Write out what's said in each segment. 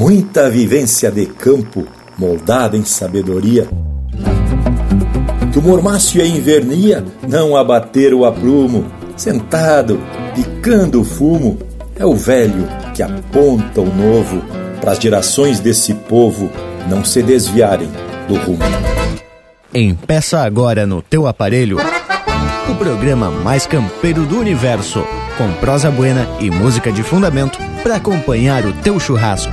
muita vivência de campo moldada em sabedoria. Que o mormácio e a invernia não abateram o aprumo, sentado, picando o fumo, é o velho que aponta o novo para as gerações desse povo não se desviarem do rumo. Empeça agora no teu aparelho o programa mais campeiro do universo, com prosa buena e música de fundamento para acompanhar o teu churrasco.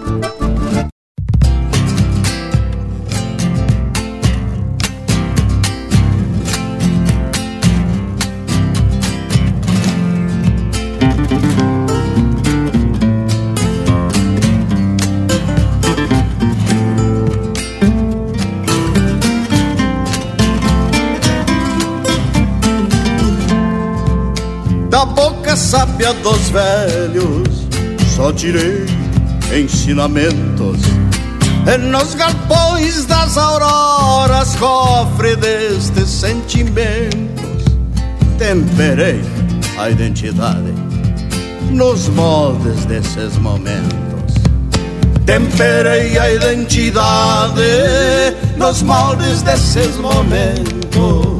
Sábia dos velhos, só tirei ensinamentos. E nos galpões das auroras, cofre destes sentimentos, temperei a identidade nos moldes desses momentos. Temperei a identidade nos moldes desses momentos.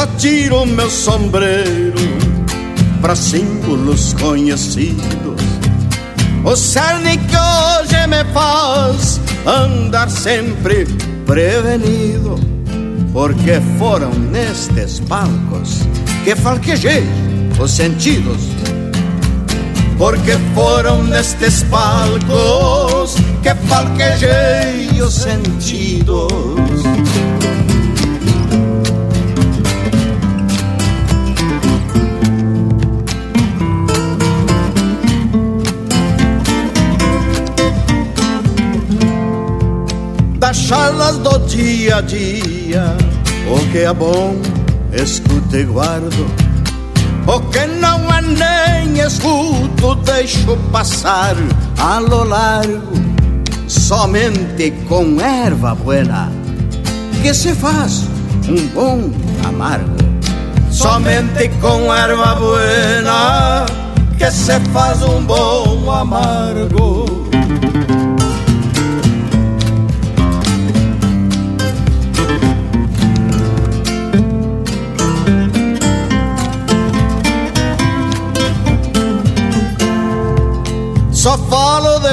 Só tiro meu sombreiro para símbolos conhecidos. O cerne que hoje me faz andar sempre prevenido, porque foram nestes palcos que falquejei os sentidos. Porque foram nestes palcos que falquejei os sentidos. Das charlas do dia a dia. O que é bom, escuto e guardo. O que não é nem escuto, deixo passar a lo largo. Somente com erva buena que se faz um bom amargo. Somente com erva buena que se faz um bom amargo.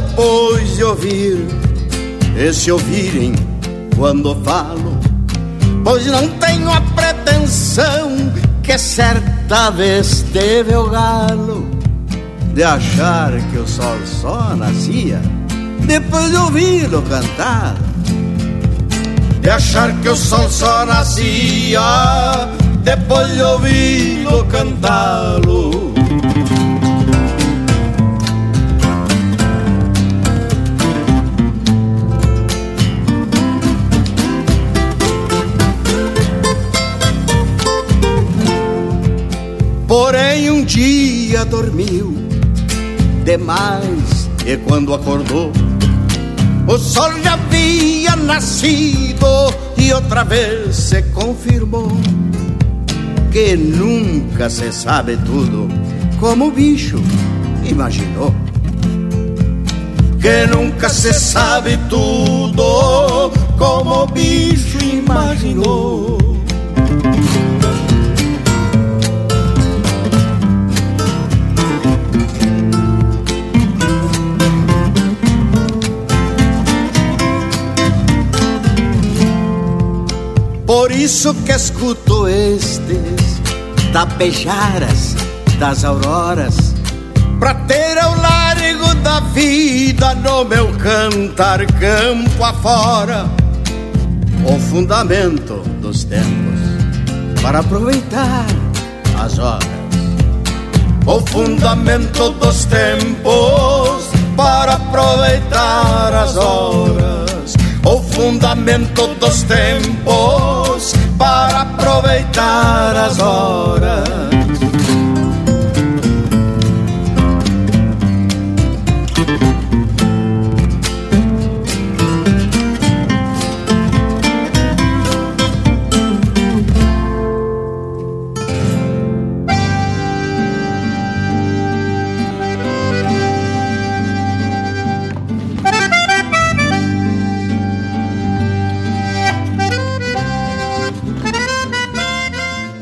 Depois de ouvir, e se ouvirem quando falo, pois não tenho a pretensão que certa vez teve o galo de achar que o sol só nascia depois de ouvi-lo cantar. De achar que o sol só nascia depois de ouvi-lo cantá-lo. Porém um dia dormiu demais e quando acordou o sol já havia nascido e outra vez se confirmou que nunca se sabe tudo como o bicho imaginou. Que nunca se sabe tudo como o bicho imaginou. Isso que escuto estes tapejaras das auroras Pra ter ao largo da vida no meu cantar campo afora O fundamento dos tempos para aproveitar as horas. O fundamento dos tempos para aproveitar as horas. Fundamento dos tempos para aproveitar as horas.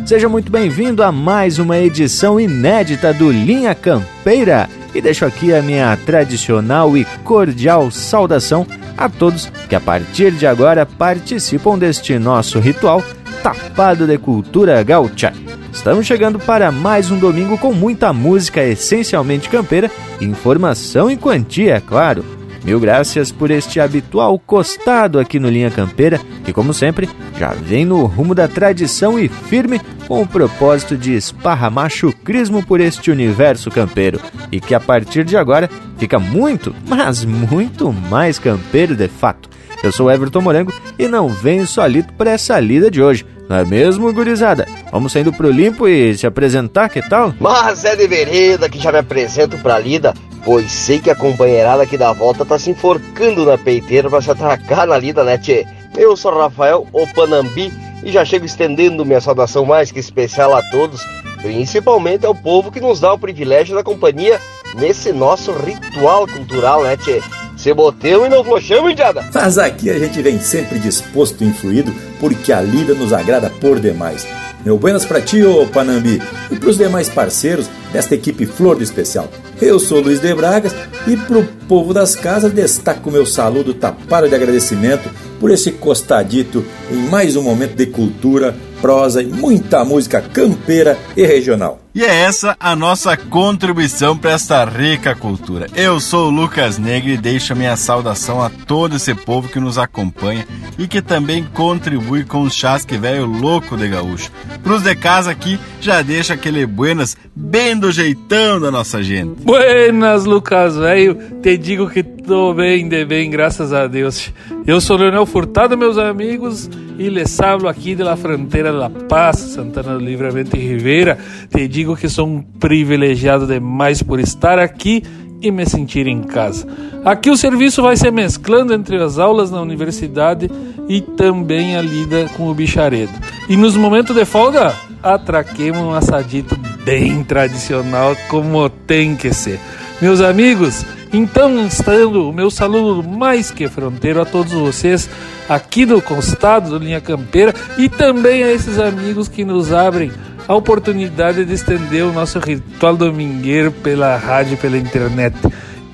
Seja muito bem-vindo a mais uma edição inédita do Linha Campeira e deixo aqui a minha tradicional e cordial saudação a todos que a partir de agora participam deste nosso ritual tapado de cultura gaúcha. Estamos chegando para mais um domingo com muita música essencialmente campeira, informação em quantia, é claro. Mil graças por este habitual costado aqui no Linha Campeira, que como sempre já vem no rumo da tradição e firme com o propósito de esparramar chucrismo por este universo campeiro e que a partir de agora fica muito, mas muito mais campeiro de fato. Eu sou Everton Morango e não venho solito para essa lida de hoje. Não é mesmo, gurizada? Vamos saindo pro limpo e se apresentar, que tal? Mas é de vereda que já me apresento pra lida, pois sei que a companheirada aqui da volta tá se enforcando na peiteira pra se atracar na lida, né, tchê? Eu sou Rafael Opanambi e já chego estendendo minha saudação mais que especial a todos, principalmente ao povo que nos dá o privilégio da companhia nesse nosso ritual cultural, né, tchê? Se botemos e não flochamos, indiada. Mas aqui a gente vem sempre disposto e influído porque a lida nos agrada por demais. Meu buenas pra ti, ô Panambi, e pros demais parceiros desta equipe Flor do Especial. Eu sou Luiz de Bragas e pro povo das casas destaco meu saludo tapado de agradecimento por esse costadito em mais um momento de cultura, prosa e muita música campeira e regional. E é essa a nossa contribuição para esta rica cultura. Eu sou o Lucas Negre e deixo a minha saudação a todo esse povo que nos acompanha e que também contribui com o chasque velho louco de gaúcho. Pros de casa aqui, já deixa aquele buenas bem do jeitão da nossa gente. Buenas, Lucas velho. Te digo que tô bem de bem, graças a Deus. Eu sou Leonel Furtado, meus amigos, e les hablo aqui de la fronteira de La Paz, Santana do Livramento e Rivera. Te digo que sou um privilegiado demais por estar aqui e me sentir em casa. Aqui o serviço vai se mesclando entre as aulas na universidade e também a lida com o bicharedo. E nos momentos de folga, atraquemos um assadito bem tradicional como tem que ser. Meus amigos, então estando o meu saludo mais que fronteiro a todos vocês aqui do Constado do Linha Campeira e também a esses amigos que nos abrem a oportunidade de estender o nosso ritual domingueiro pela rádio, pela internet.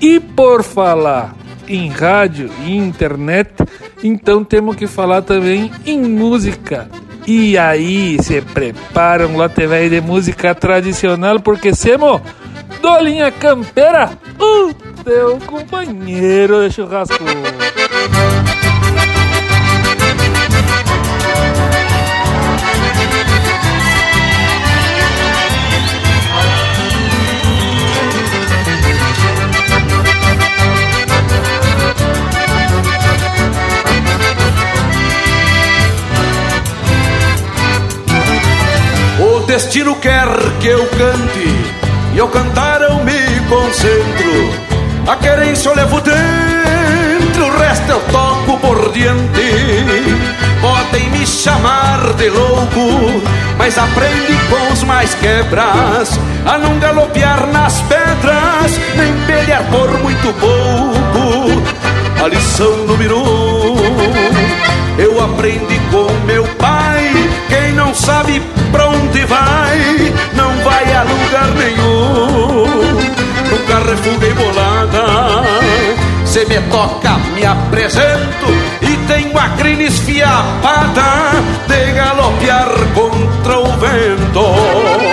E por falar em rádio e internet, então temos que falar também em música. E aí, se preparam lá TV de música tradicional, porque semo do Linha Campeira, o teu companheiro de churrasco. Destino quer que eu cante E ao cantar eu me concentro. A querência eu levo dentro O resto eu toco por diante. Podem me chamar de louco Mas aprendi com os mais quebras A não galopear nas pedras Nem pelear por muito pouco. A lição número um Eu aprendi com meu pai Quem não sabe pra onde vai, não vai a lugar nenhum. Nunca refuguei bolada, se me toca me apresento e tenho a crina esfiapada de galopear contra o vento.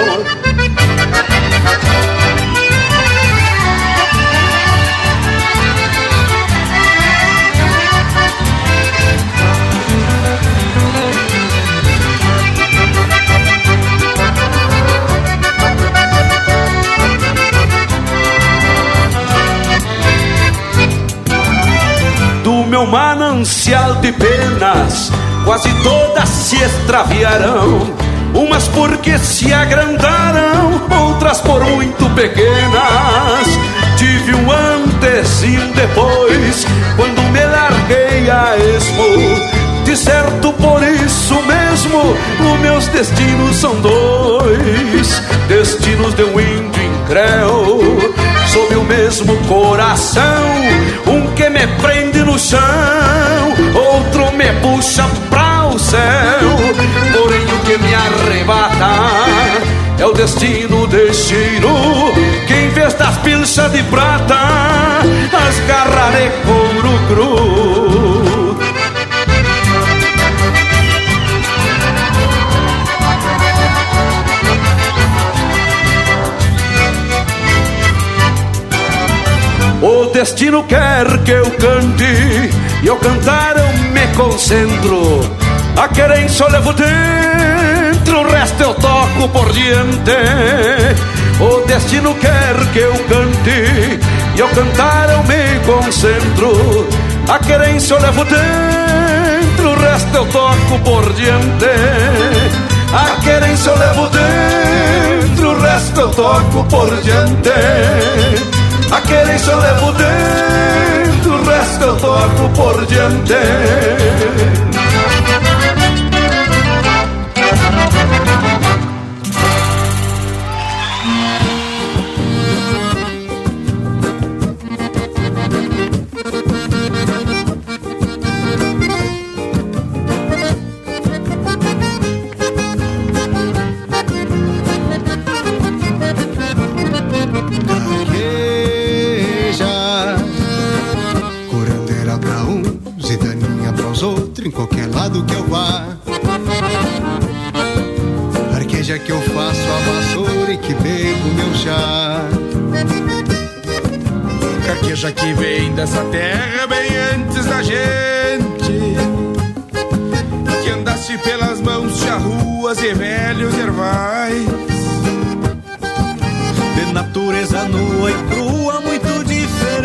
Meu manancial de penas quase todas se extraviarão. Umas porque se agrandaram, outras por muito pequenas. Tive um antes e um depois, quando me larguei a esmo. De certo por isso mesmo, os meus destinos são dois: destinos de um índio incréu, sob o mesmo coração. Um que me prende chão, outro me puxa pra o céu. Porém, o que me arrebata é o destino, destino. Que em vez das pilchas de prata, as garras destino quer que eu cante E ao cantar eu me concentro. A querência eu levo dentro O resto eu toco por diante. O destino quer que eu cante E ao cantar eu me concentro. A querência eu levo dentro O resto eu toco por diante. A querência eu levo dentro O resto eu toco por diante a querência eu levo dentro, o resto eu toco por diante. Carqueja que vem dessa terra bem antes da gente. Que andaste pelas mãos de ruas e velhos ervais. De natureza nua e crua muito diferente.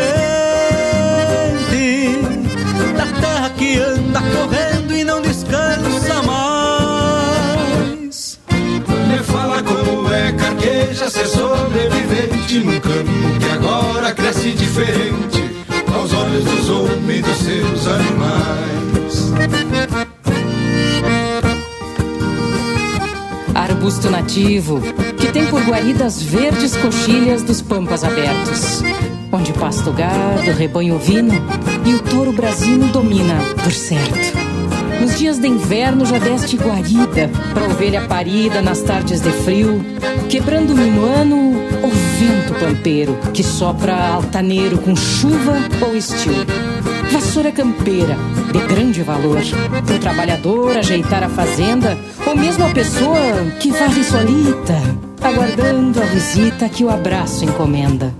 Da terra que anda correndo sobrevivente num campo que agora cresce diferente aos olhos dos homens dos seus animais. Arbusto nativo que tem por guaridas verdes coxilhas dos pampas abertos, onde pasto gado, rebanho ovino e o touro brasino domina, por certo. Nos dias de inverno já deste guarida pra ovelha parida nas tardes de frio, quebrando o minuano vento pampeiro que sopra altaneiro com chuva ou estio. Vassoura campeira, de grande valor, pro trabalhador ajeitar a fazenda, ou mesmo a pessoa que varre solita, aguardando a visita que o abraço encomenda.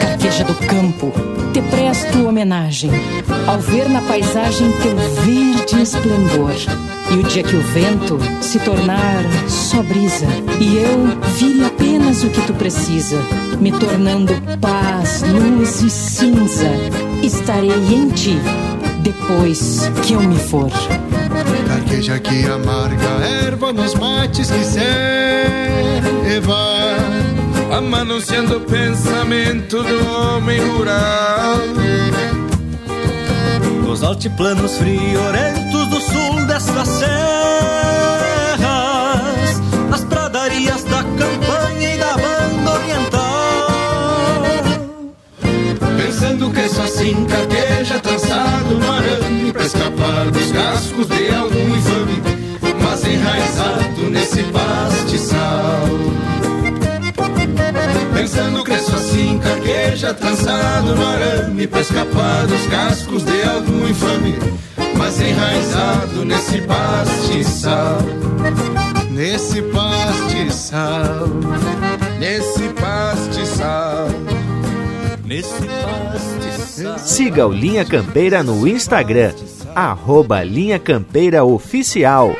Carqueja do campo, te presto homenagem ao ver na paisagem teu verde esplendor. E o dia que o vento se tornar só brisa e eu vire apenas o que tu precisa, me tornando paz, luz e cinza, estarei em ti depois que eu me for. Carqueja que amarga erva nos mates que ceva amanunciando o pensamento do homem rural. Nos altiplanos friorentos do sul destas serras, nas pradarias da campanha e da banda oriental. Pensando que só assim carqueja trançado no arame pra escapar dos cascos de algum infame, carqueja trançado no arame Pra escapar dos cascos de algum infame Mas enraizado nesse pastiçal. Nesse pastiçal Nesse pastiçal Nesse pastiçal. Siga o Linha Campeira no Instagram Arroba Linha Campeira Oficial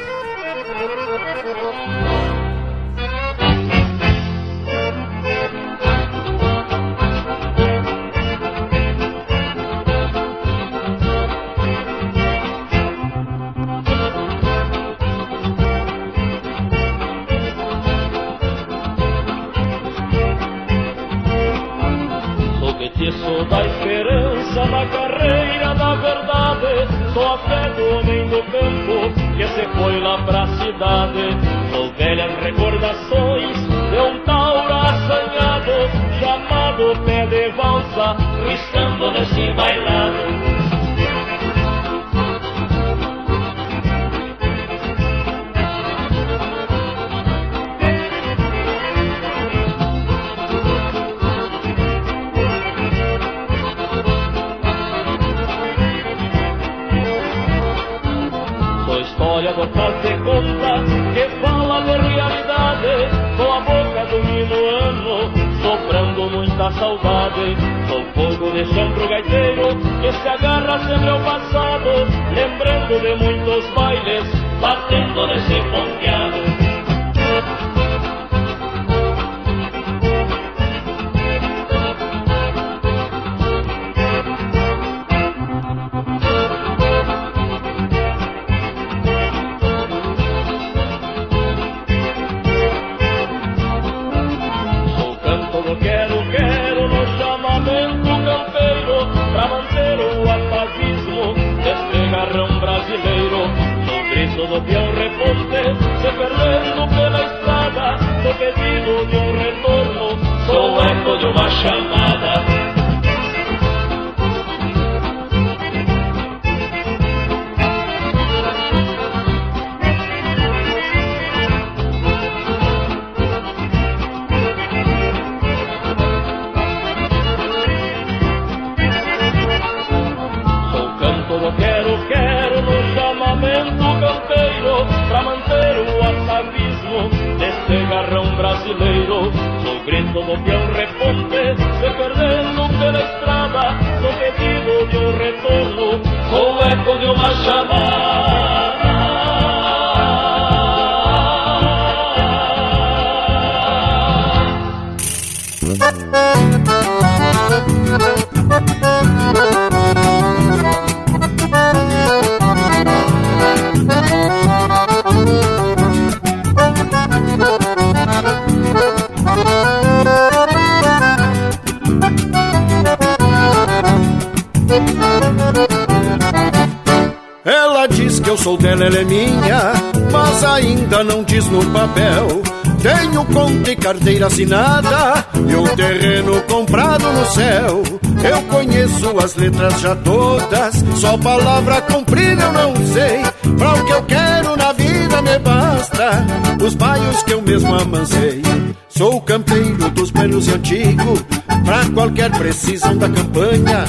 no papel. Tenho conta e carteira assinada e um terreno comprado no céu. Eu conheço as letras já todas, só palavra comprida eu não sei. Pra o que eu quero na vida me basta, os baios que eu mesmo amancei. Sou campeiro dos velhos e antigo, pra qualquer precisão da campanha.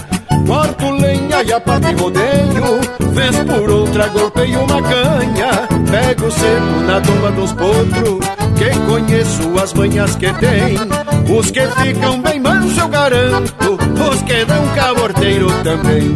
Corto lenha e a parte rodeio Vez por outra golpeio uma canha Pego cedo na tomba dos potros. Que conheço as manhas que tem? Os que ficam bem manso eu garanto. Os que dão caborteiro também.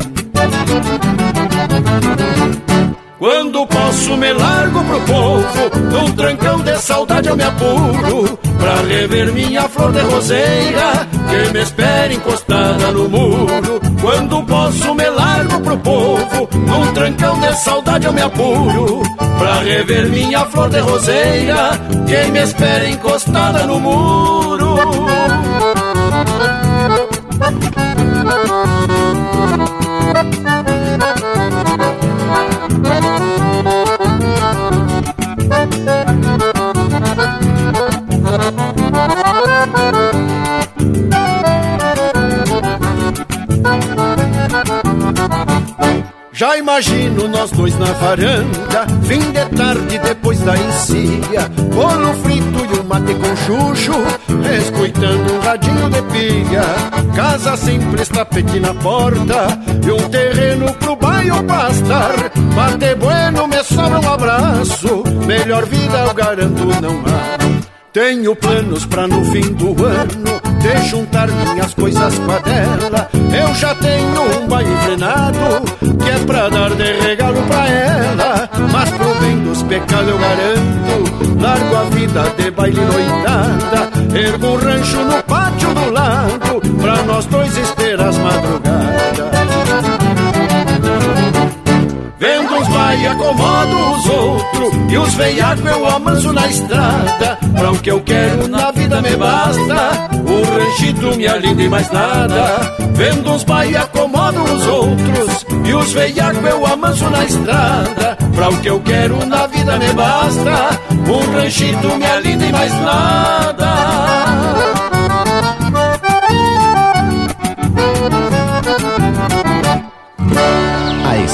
Quando posso me largo pro povo. Num trancão de saudade eu me apuro. Pra rever minha flor de roseira Que me espera encostada no muro Quando posso me largo pro povo. Num trancão de saudade eu me apuro Pra rever minha flor de roseira Que me espera encostada no muro Já imagino nós dois na varanda, fim de tarde depois da encilha, bolo frito e um mate com chuchu, escutando um radinho de pilha. Casa simples, tapete na porta, e um terreno pro bairro pastar. Bate bueno, me sobra um abraço, melhor vida eu garanto não há. Tenho planos pra no fim do ano de juntar minhas coisas com a dela. Eu já tenho um baile frenado que é pra dar de regalo pra ela. Mas pro bem dos pecados eu garanto, largo a vida de baile noitada. Ergo um rancho no pátio do lado pra nós dois ester as madrugadas. Uns pai acomodo os outros E os veiacos eu amanso na estrada. Pra o que eu quero na vida me basta O ranchito me alinda e mais nada. Vendo os pai acomodo os outros E os veiacos eu amanso na estrada. Pra o que eu quero na vida me basta Um ranchito me alinda e mais nada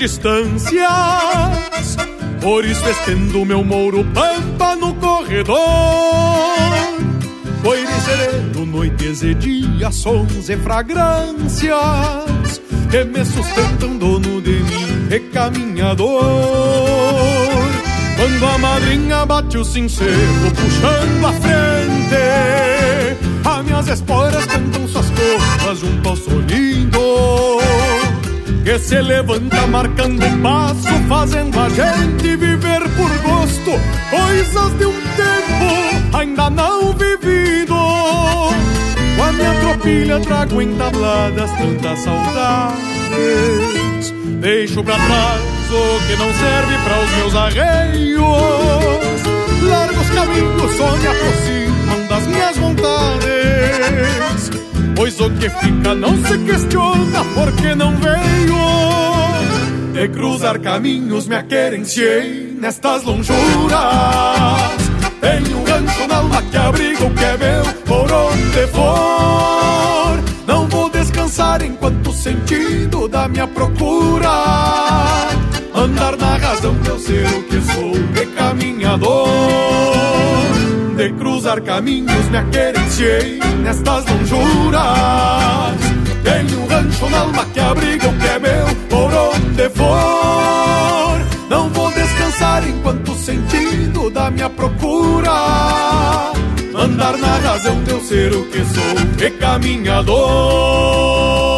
Distâncias. Por isso estendo meu mouro pampa no corredor. Coire sereno, noites e dias, sons e fragrâncias que me sustentam dono de mim, recaminhador. Quando a madrinha bate o sincero, puxando a frente, as minhas esporas cantam suas coplas junto que se levanta marcando passo, fazendo a gente viver por gosto coisas de um tempo ainda não vivido. Com a minha tropilha trago entabladas tantas saudades. Deixo pra trás o que não serve para os meus arreios. Largos caminhos só me aproximam das minhas vontades. Pois o que fica não se questiona porque não veio. De cruzar caminhos me aquerenciei nestas lonjuras. Tenho um rancho na alma que abriga o que é meu por onde for. Não vou descansar enquanto o sentido da minha procura. Andar na razão de eu ser o que sou, de caminhador de cruzar caminhos me aquerenciei nestas lonjuras. Tenho um rancho na alma que abriga o que é meu por onde for. Não vou descansar enquanto o sentido da minha procura. Andar na razão de eu ser o que sou, e caminhador.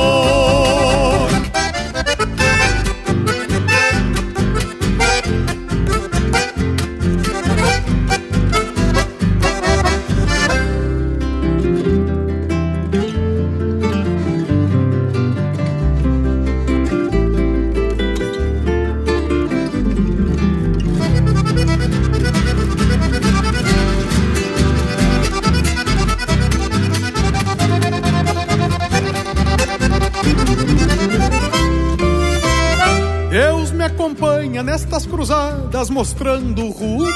Nestas cruzadas mostrando rumo.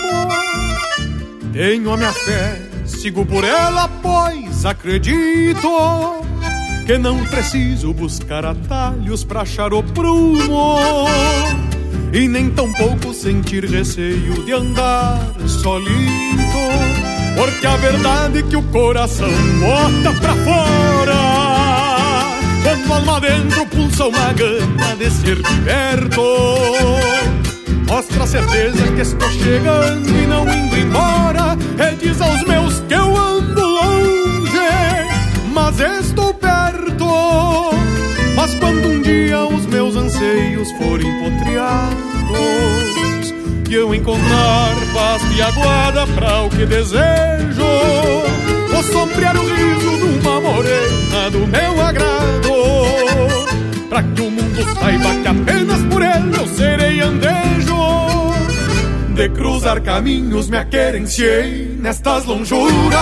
Tenho a minha fé, sigo por ela, pois acredito que não preciso buscar atalhos pra achar o prumo. E nem tampouco sentir receio de andar solito. Porque a verdade é que o coração bota pra fora. Quando alma dentro pulsa uma gana de ser Mostra a certeza que estou chegando e não indo embora. E diz aos meus que eu ando longe, mas estou perto. Mas quando um dia os meus anseios forem potreados E eu encontrar paz e aguarda pra o que desejo Vou sombrear o riso de uma morena do meu agrado. Pra que o mundo saiba que apenas por ele eu serei andejo De cruzar caminhos me aquerenciei nestas lonjuras.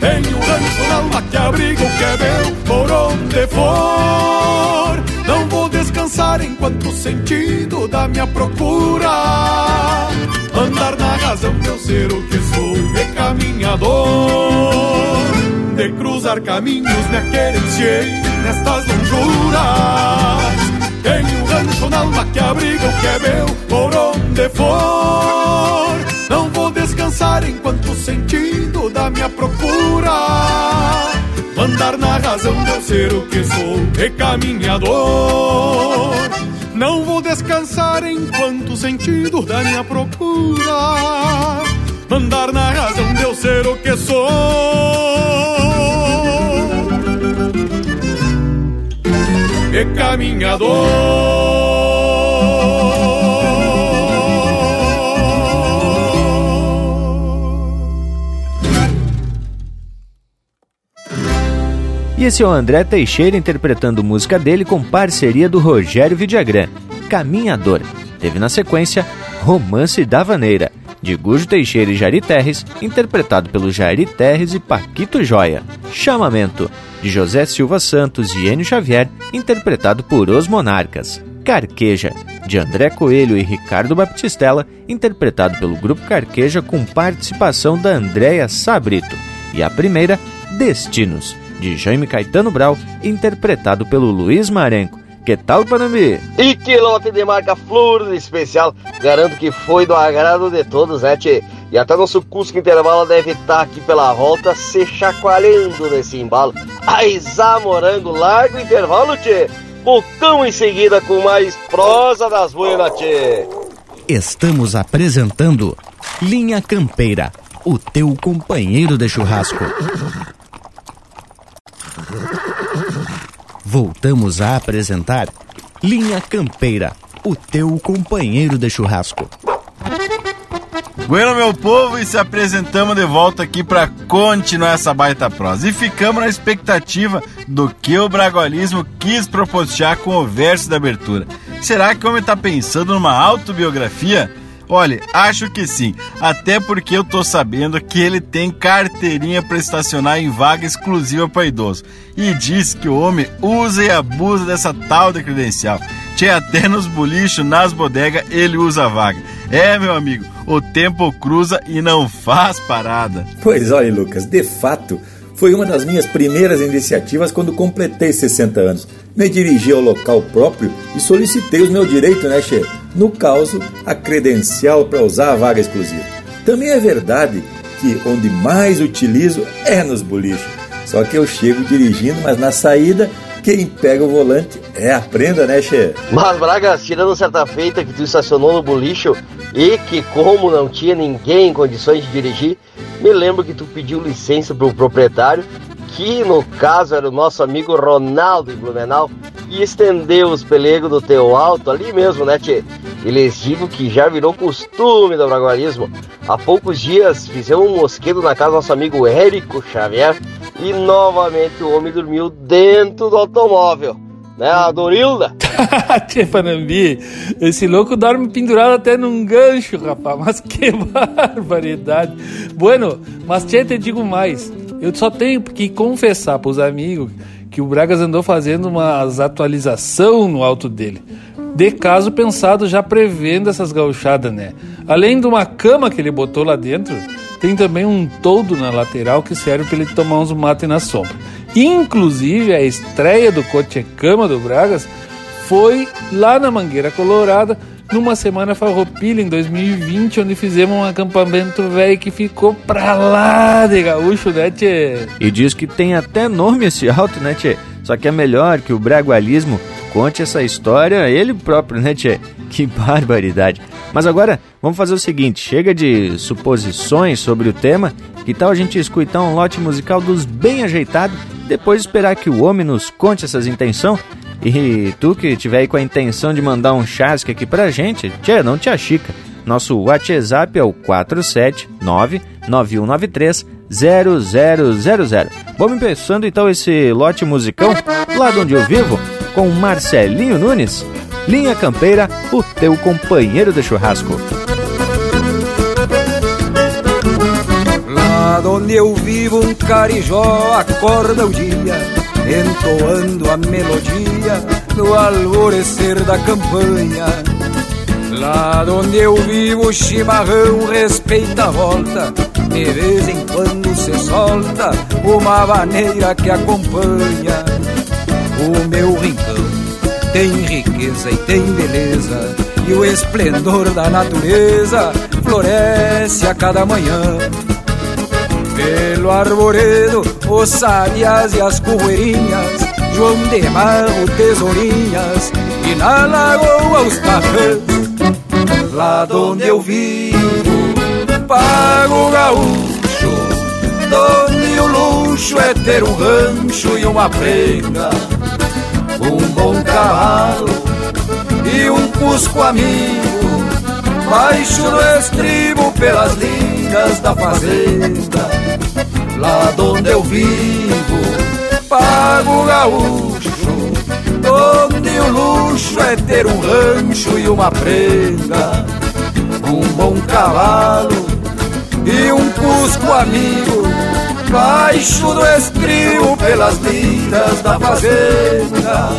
Tenho um rancho na alma que abriga o que é meu por onde for. Não vou descansar enquanto o sentido da minha procura. Andar na razão de eu ser o que sou, de caminhador. De cruzar caminhos me aquerenciei nestas lonjuras Tenho um rancho na alma que abriga o que é meu por onde for. Não vou descansar enquanto o sentido da minha procura Andar na razão de eu ser o que sou, de caminhador Não vou descansar enquanto o sentido da minha procura Andar na razão de eu ser o que sou E caminhador esse é o André Teixeira interpretando música dele com parceria do Rogério Vidagrã, Caminhador. Teve na sequência Romance da Vaneira, de Gujo Teixeira e Jari Terres, interpretado pelo Jari Terres e Paquito Joia. Chamamento, de José Silva Santos e Enio Xavier, interpretado por Os Monarcas. Carqueja, de André Coelho e Ricardo Baptistella, interpretado pelo Grupo Carqueja com participação da Andréia Sabrito. E a primeira, Destinos, de Jaime Caetano Brau, interpretado pelo Luiz Marenco. Que tal, Panambi? E que lote de marca flor especial. Garanto que foi do agrado de todos, né, tchê? E até nosso Cusco Intervalo deve estar tá aqui pela volta se chacoalhando nesse embalo. Aizá morango, largo intervalo, tchê. Voltamos em seguida com mais prosa das buenas, tchê. Estamos apresentando Linha Campeira, o teu companheiro de churrasco. Voltamos a apresentar Linha Campeira, o teu companheiro de churrasco. Bueno, meu povo, e se apresentamos de volta aqui para continuar essa baita prosa. E ficamos na expectativa do que o bragualismo quis proporcionar com o verso da abertura. Será que o homem está pensando numa autobiografia? Olha, acho que sim, até porque eu tô sabendo que ele tem carteirinha para estacionar em vaga exclusiva para idoso. E diz que o homem usa e abusa dessa tal de credencial. Tinha até nos bolichos, nas bodegas, ele usa a vaga. É, meu amigo, o tempo cruza e não faz parada. Pois olha, Lucas, de fato, foi uma das minhas primeiras iniciativas quando completei 60 anos. Me dirigi ao local próprio e solicitei os meus direitos, né, chefe? No caso, a credencial para usar a vaga exclusiva. Também é verdade que onde mais utilizo é nos bolichos. Só que eu chego dirigindo, mas na saída quem pega o volante é a prenda, né, Che? Mas, Braga, tirando certa feita que tu estacionou no bolicho e que, como não tinha ninguém em condições de dirigir, me lembro que tu pediu licença para o proprietário, que no caso era o nosso amigo Ronaldo em Blumenau, e estendeu os pelegos do teu alto ali mesmo, né, Tchê? E lhes digo que já virou costume do braguarismo. Há poucos dias fizemos um mosquedo na casa do nosso amigo Érico Xavier e novamente o homem dormiu dentro do automóvel. Né, a Dorilda? Tchê Panambi, esse louco dorme pendurado até num gancho, rapaz. Mas que barbaridade. Bueno, mas Tchê, te digo mais. Eu só tenho que confessar pros amigos que o Bragas andou fazendo umas atualização no alto dele. De caso pensado já prevendo essas gauchadas, né? Além de uma cama que ele botou lá dentro, tem também um toldo na lateral que serve para ele tomar uns mates na sombra. Inclusive, a estreia do Coche Cama do Bragas foi lá na Mangueira Colorada, numa semana farroupilha em 2020, onde fizemos um acampamento velho que ficou pra lá de gaúcho, né, tchê? E diz que tem até nome esse alto, né, tchê? Só que é melhor que o bragualismo conte essa história ele próprio, né, tchê? Que barbaridade. Mas agora, vamos fazer o seguinte: chega de suposições sobre o tema, que tal a gente escutar um lote musical dos bem ajeitados, depois esperar que o homem nos conte essas intenções? E tu que tiver aí com a intenção de mandar um chasque aqui pra gente, tchê, não te achica. Nosso WhatsApp é o 479-9193-0000. Vamos pensando então esse lote musicão, lá de onde eu vivo, com Marcelinho Nunes. Linha Campeira, o teu companheiro de churrasco. Lá onde eu vivo, um carijó acorda o dia, entoando a melodia do alvorecer da campanha. Lá onde eu vivo, o chimarrão respeita a volta, de vez em quando se solta uma maneira que acompanha o meu rincão tem riqueza e tem beleza, e o esplendor da natureza floresce a cada manhã. Pelo arvoredo, os sabiás e as correirinhas João de Marro, Tesourinhas e na lagoa os tacãs. Lá onde eu vivo, pago gaúcho, donde o luxo é ter um rancho e uma prenga, um bom cavalo e um cusco amigo, baixo no estribo pelas linhas da fazenda. Lá onde eu vivo, pago gaúcho, onde o luxo é ter um rancho e uma prenda, um bom cavalo e um cusco amigo, baixo do estribo pelas linhas da fazenda.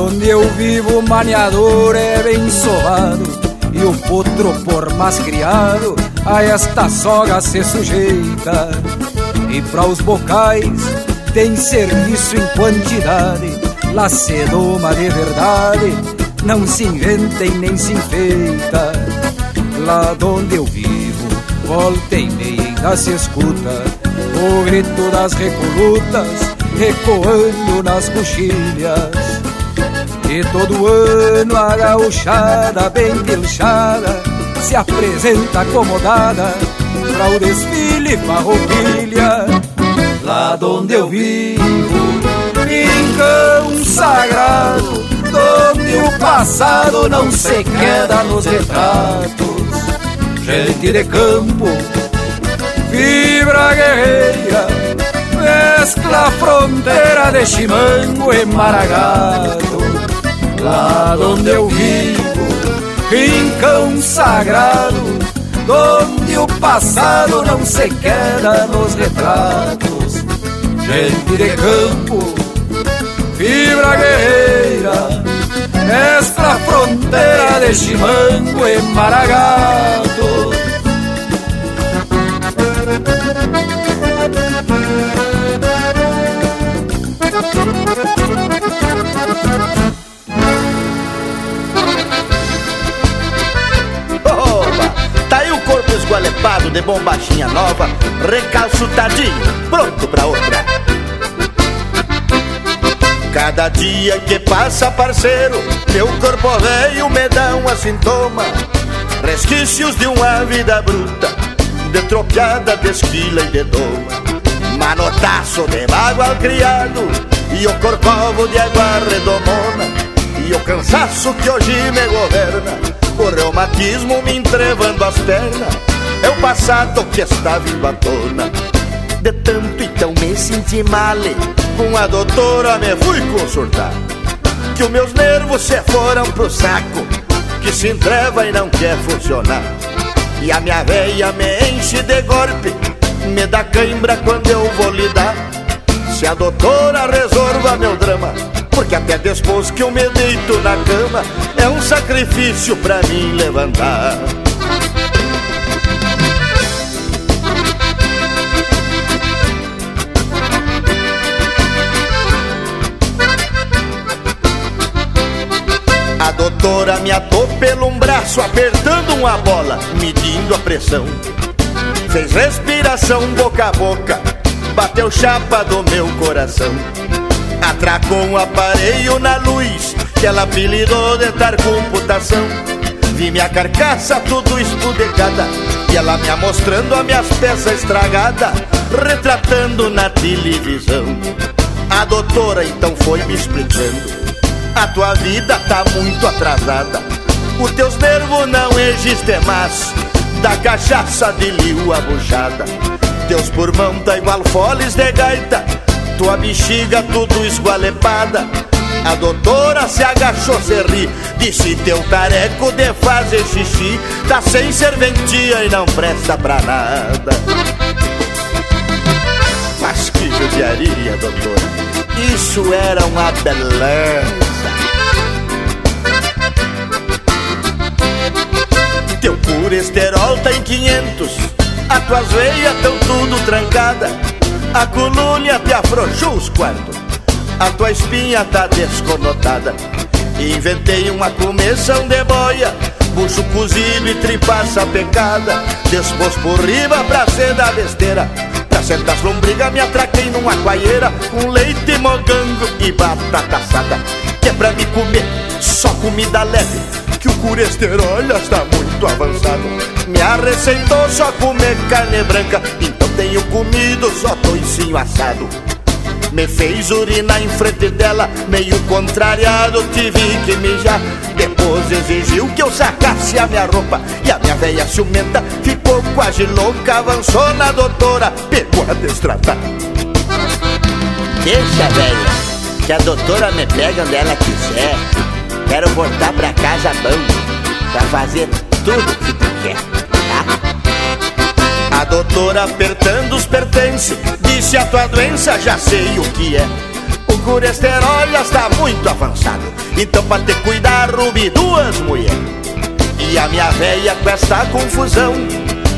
Onde eu vivo, o maneador é bem sovado E o potro, por mais criado, a esta soga se sujeita. E para os bocais tem serviço em quantidade Lá se doma de verdade, não se inventa e nem se enfeita. Lá onde eu vivo, volta e meia ainda se escuta O grito das recolutas ecoando nas coxilhas e todo ano a gauchada bem pilchada Se apresenta acomodada Pra o desfile farroupilha. Lá onde eu vivo Rincão sagrado Onde o passado não se queda nos retratos. Gente de campo Fibra guerreira Mescla fronteira de chimango e maragato lá onde eu vivo, rincão sagrado, onde o passado não se queda nos retratos. Gente de campo, fibra guerreira, mestra fronteira de chimango e maragato. Esgualepado de bombachinha nova, recalçutadinho, pronto pra outra. Cada dia que passa, parceiro, meu corpo velho me dá um sintoma. Resquícios de uma vida bruta, de tropiada, de esquila e de doma. Manotaço de mágoa criado, e o corcovo de água redomona. E o cansaço que hoje me governa, o reumatismo me entrevando as pernas é o passado que está vindo à tona. De tanto então me senti male, com a doutora me fui consultar. Que os meus nervos se foram pro saco, que se entreva e não quer funcionar. E a minha veia me enche de golpe, me dá cãibra quando eu vou lidar. Se a doutora resolva meu drama, porque até depois que eu me deito na cama, é um sacrifício pra mim levantar. A doutora me atou pelo um braço, apertando uma bola, medindo a pressão. Fez respiração boca a boca, bateu chapa do meu coração. Atracou um aparelho na luz, que ela apelidou de tar computação. Vi minha carcaça tudo esbudecada, e ela me mostrando as minhas peças estragadas, retratando na televisão. A doutora então foi me explicando a tua vida tá muito atrasada. Os teus nervos não existem mais. Da cachaça de liu a buchada. Teus pulmão tá igual foles de gaita. Tua bexiga tudo esgualepada. A doutora se agachou, se ri Disse teu tareco de fazer xixi Tá sem serventia e não presta pra nada. Mas que judiaria, doutora Isso era uma beleza. Teu colesterol tá em 500 As tuas veias tão tudo trancada A colúnia te afrouxou os quartos A tua espinha tá desconotada. Inventei uma comissão de boia Bucho cozido e tripa sapecada Despôs por riba pra ser da besteira. Pra sentar as lombrigas me atraquei numa coaieira Com leite mogango e batata assada. Que é pra me comer só comida leve Que o colesterol está muito avançado. Me arreceitou só comer carne branca Então tenho comido só toicinho assado me fez urinar em frente dela, meio contrariado, tive que mijar. Depois exigiu que eu sacasse a minha roupa e a minha velha ciumenta ficou quase louca. Avançou na doutora, pegou a destratar. Deixa, velha, que a doutora me pega onde ela quiser. Quero voltar pra casa bom, pra fazer tudo que tu quer? A doutora apertando os pertences Disse a tua doença já sei o que é. O colesterol já está muito avançado Então pra te cuidar rubi duas mulheres. E a minha velha com essa confusão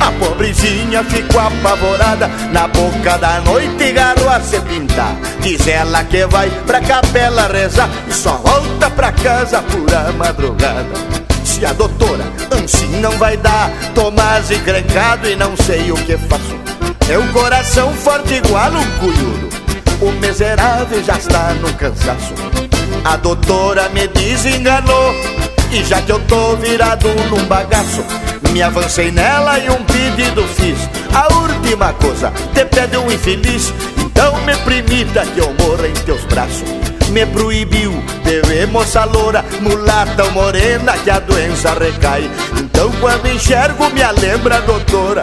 a pobrezinha ficou apavorada. Na boca da noite garou a se pintar. Diz ela que vai pra capela rezar E só volta pra casa por a madrugada Se a doutora. Assim não vai dar Tomás encrencado e não sei o que faço. Um coração forte igual um cunhudo O miserável já está no cansaço. A doutora me desenganou E já que eu tô virado num bagaço me avancei nela e um pedido fiz. A última coisa, te pede um infeliz Então me permita que eu morra em teus braços Me proibiu de ver moça loura Mulata ou morena que a doença recai Então quando enxergo me lembra doutora.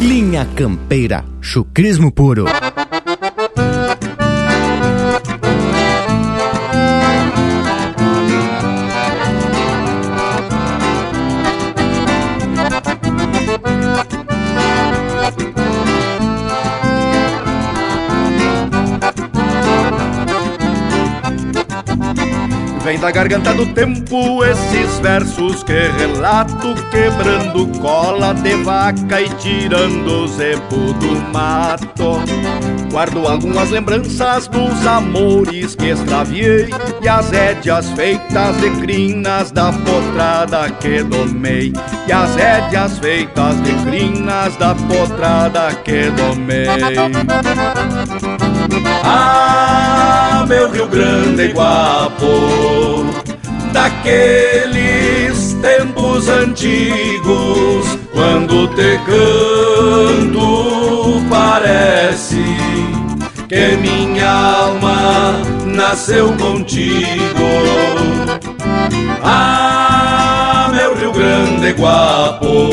Linha Campeira, chucrismo puro. Vem da garganta do tempo esses versos que relato quebrando cola de vaca e tirando o zepo do mato. Guardo algumas lembranças dos amores que extraviei e as rédeas feitas de crinas da potrada que domei. E as rédeas feitas de crinas da potrada que domei. Ah, meu Rio Grande e Guapo, daqueles tempos antigos, quando te canto, parece que minha alma nasceu contigo. Ah, meu Rio Grande e Guapo,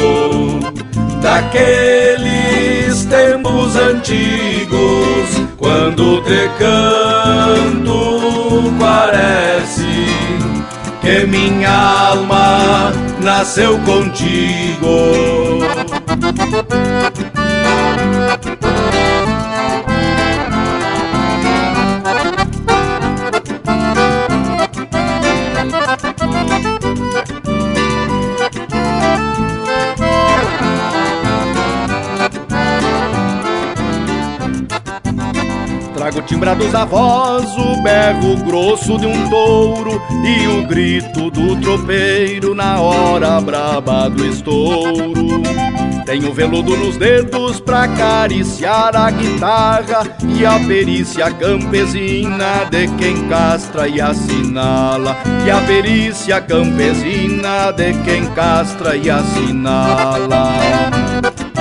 daqueles tempos antigos, quando te canto, parece que minha alma nasceu contigo. Trago timbrados a voz, o berro grosso de um touro e o grito do tropeiro na hora braba do estouro. Tenho veludo nos dedos pra acariciar a guitarra e a perícia campesina de quem castra e assinala. E a perícia campesina de quem castra e assinala.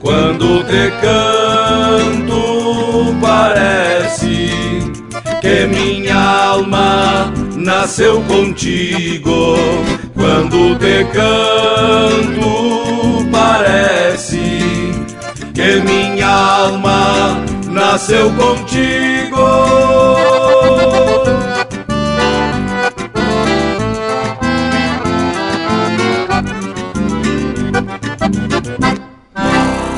Quando te canto, parece que minha alma nasceu contigo. Quando te canto, parece que minha alma nasceu contigo.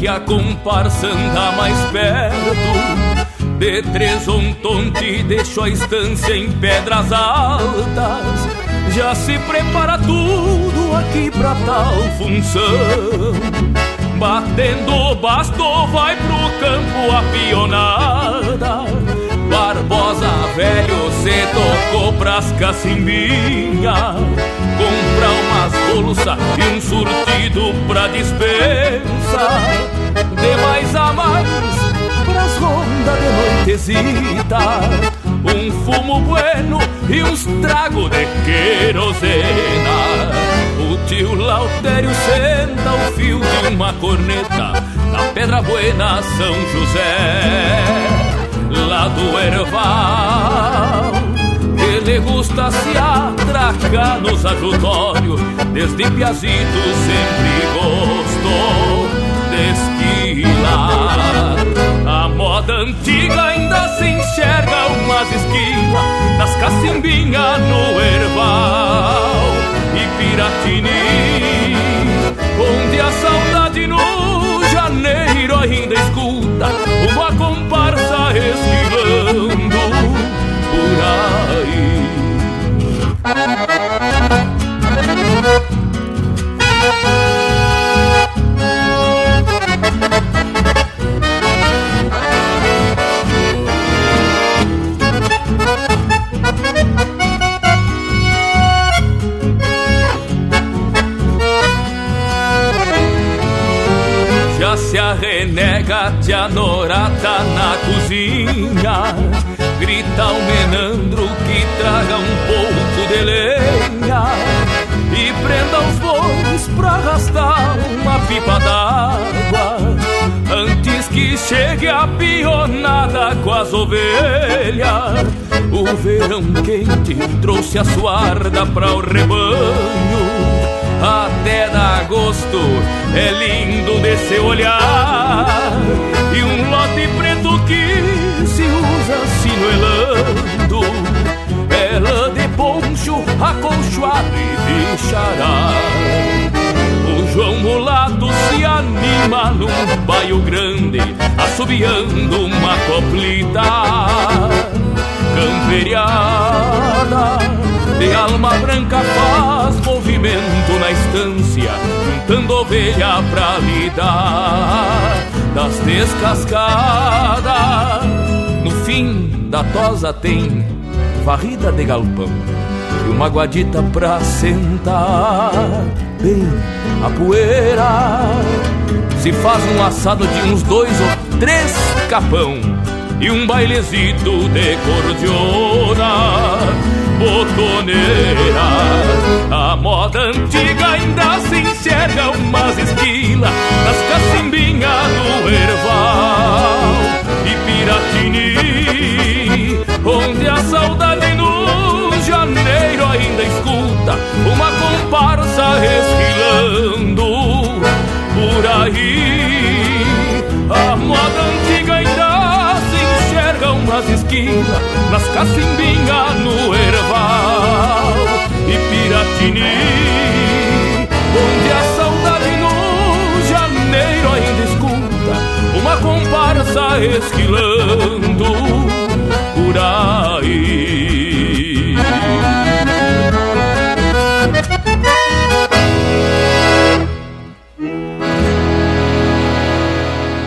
Que a comparsa anda mais perto. De três um tonte deixou a estância em pedras altas. Já se prepara tudo aqui pra tal função. Batendo o basto vai pro campo a pionada. Barbosa velho se tocou pras cacimbinhas umas bolsas e um surtido pra dispensa De mais a mais pras rondas de noitezita Um fumo bueno e uns trago de querosena O tio Lautério senta o fio de uma corneta Na Pedra Buena São José lá do Erval. Ele gusta se atracar nos ajutórios, desde Piazito sempre gostou de esquilar. A moda antiga ainda se enxerga umas esquinas das cacimbinhas no Erval e Piratini, onde a saudade no janeiro ainda arrenega tia Norata na cozinha. Grita o menandro que traga um pouco de lenha. E prenda os bois pra arrastar uma pipa d'água. Antes que chegue a pionada com as ovelhas. O verão quente trouxe a suarda pra o rebanho até dá gosto, é lindo de se olhar. E um lote preto que se usa sinuelando, ela de poncho acolchoado e bichará. O João Mulato se anima num baio grande, assobiando uma coplita camperiada de alma branca faz movimento na estância, juntando ovelha pra lidar das descascadas. No fim da tosa tem varrida de galpão e uma guadita pra sentar. Bem, a poeira se faz um assado de uns dois ou três capão e um bailezito de cordiona botoneira. A moda antiga ainda se enxerga umas esquilas nas cacimbinhas do Erval e Piratini, onde a saudade no janeiro ainda escuta uma comparsa esquilando por aí. A moda antiga enxerga umas esquilas nas cacimbinhas no Erval e Piratini, onde a saudade no janeiro ainda escuta uma comparsa esquilando por aí.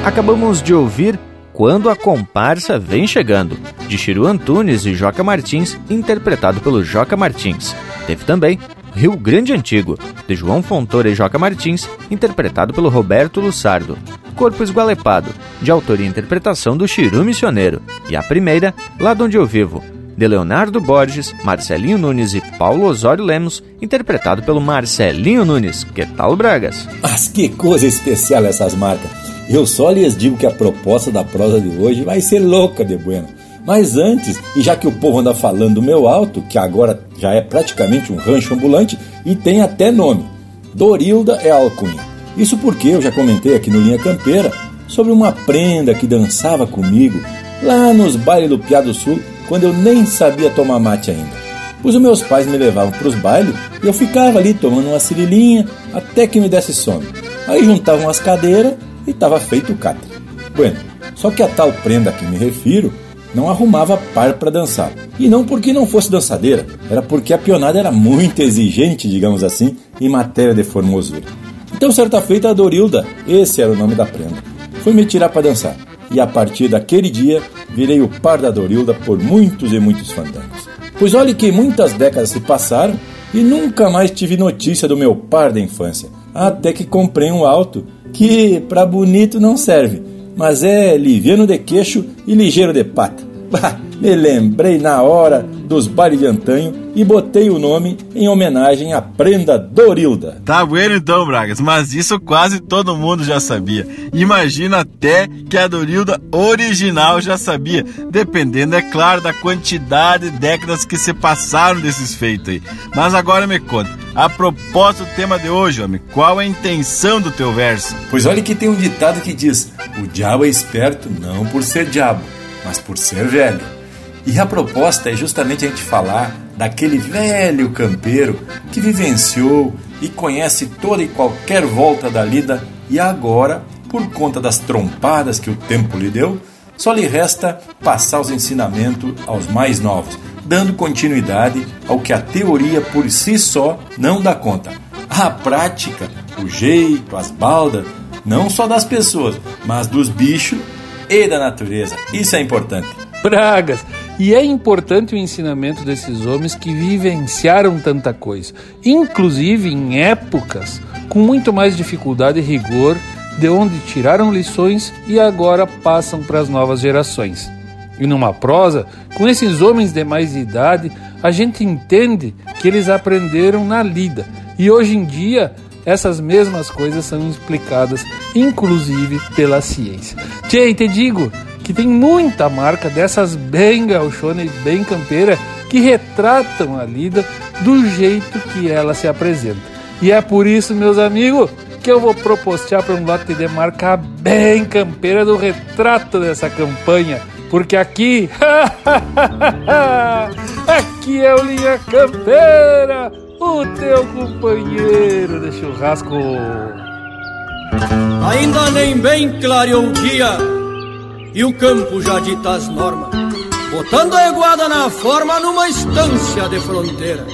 Acabamos de ouvir Quando a Comparsa Vem Chegando, de Chiru Antunes e Joca Martins, interpretado pelo Joca Martins. Teve também Rio Grande Antigo, de João Fontoura e Joca Martins, interpretado pelo Roberto Lussardo. Corpo Esgualepado, de autoria e interpretação do Chiru Missioneiro. E a primeira, Lá de Onde Eu Vivo, de Leonardo Borges, Marcelinho Nunes e Paulo Osório Lemos, interpretado pelo Marcelinho Nunes. Que tal, Bragas? Mas que coisa especial essas marcas! Eu só lhes digo que a proposta da prosa de hoje vai ser louca de bueno. Mas antes, e já que o povo anda falando do meu alto, que agora já é praticamente um rancho ambulante e tem até nome, Dorilda é alcunha. Isso porque eu já comentei aqui no Linha Campeira sobre uma prenda que dançava comigo lá nos bailes do Piado Sul, quando eu nem sabia tomar mate ainda. Pois os meus pais me levavam para os bailes e eu ficava ali tomando uma cirilinha até que me desse sono. Aí juntavam as cadeiras e estava feito catre. Bueno, só que a tal prenda a que me refiro não arrumava par para dançar. E não porque não fosse dançadeira, era porque a pionada era muito exigente, digamos assim, em matéria de formosura. Então, certa feita, a Dorilda, esse era o nome da prenda, foi me tirar para dançar. E a partir daquele dia, virei o par da Dorilda por muitos e muitos fandangos. Pois olhe que muitas décadas se passaram e nunca mais tive notícia do meu par da infância, até que comprei um alto que para bonito não serve, mas é liviano de queixo e ligeiro de pata. Me lembrei na hora dos bailes de antanho e botei o nome em homenagem à prenda Dorilda. Tá bueno então, Bragas, mas isso quase todo mundo já sabia. Imagina até que a Dorilda original já sabia, dependendo, é claro, da quantidade de décadas que se passaram desses feitos aí. Mas agora me conta, a propósito do tema de hoje, homem, qual é a intenção do teu verso? Pois olha que tem um ditado que diz: o diabo é esperto não por ser diabo, mas por ser velho. E a proposta é justamente a gente falar daquele velho campeiro que vivenciou e conhece toda e qualquer volta da lida e agora, por conta das trompadas que o tempo lhe deu, só lhe resta passar os ensinamentos aos mais novos, dando continuidade ao que a teoria por si só não dá conta. A prática, o jeito, as baldas, não só das pessoas, mas dos bichos e da natureza. Isso é importante. Bragas! E é importante o ensinamento desses homens que vivenciaram tanta coisa, inclusive em épocas com muito mais dificuldade e rigor, de onde tiraram lições e agora passam para as novas gerações. E numa prosa, com esses homens de mais idade, a gente entende que eles aprenderam na lida e hoje em dia essas mesmas coisas são explicadas, inclusive pela ciência. Tchê, te digo, que tem muita marca dessas bem gauchona e bem campeira que retratam a lida do jeito que ela se apresenta. E é por isso, meus amigos, que eu vou propostear para um lote de marca bem campeira do retrato dessa campanha. Porque aqui, aqui é o Linha Campeira, o teu companheiro de churrasco. Ainda nem bem clareou o dia e o campo já dita as normas, botando a eguada na forma numa estância de fronteira.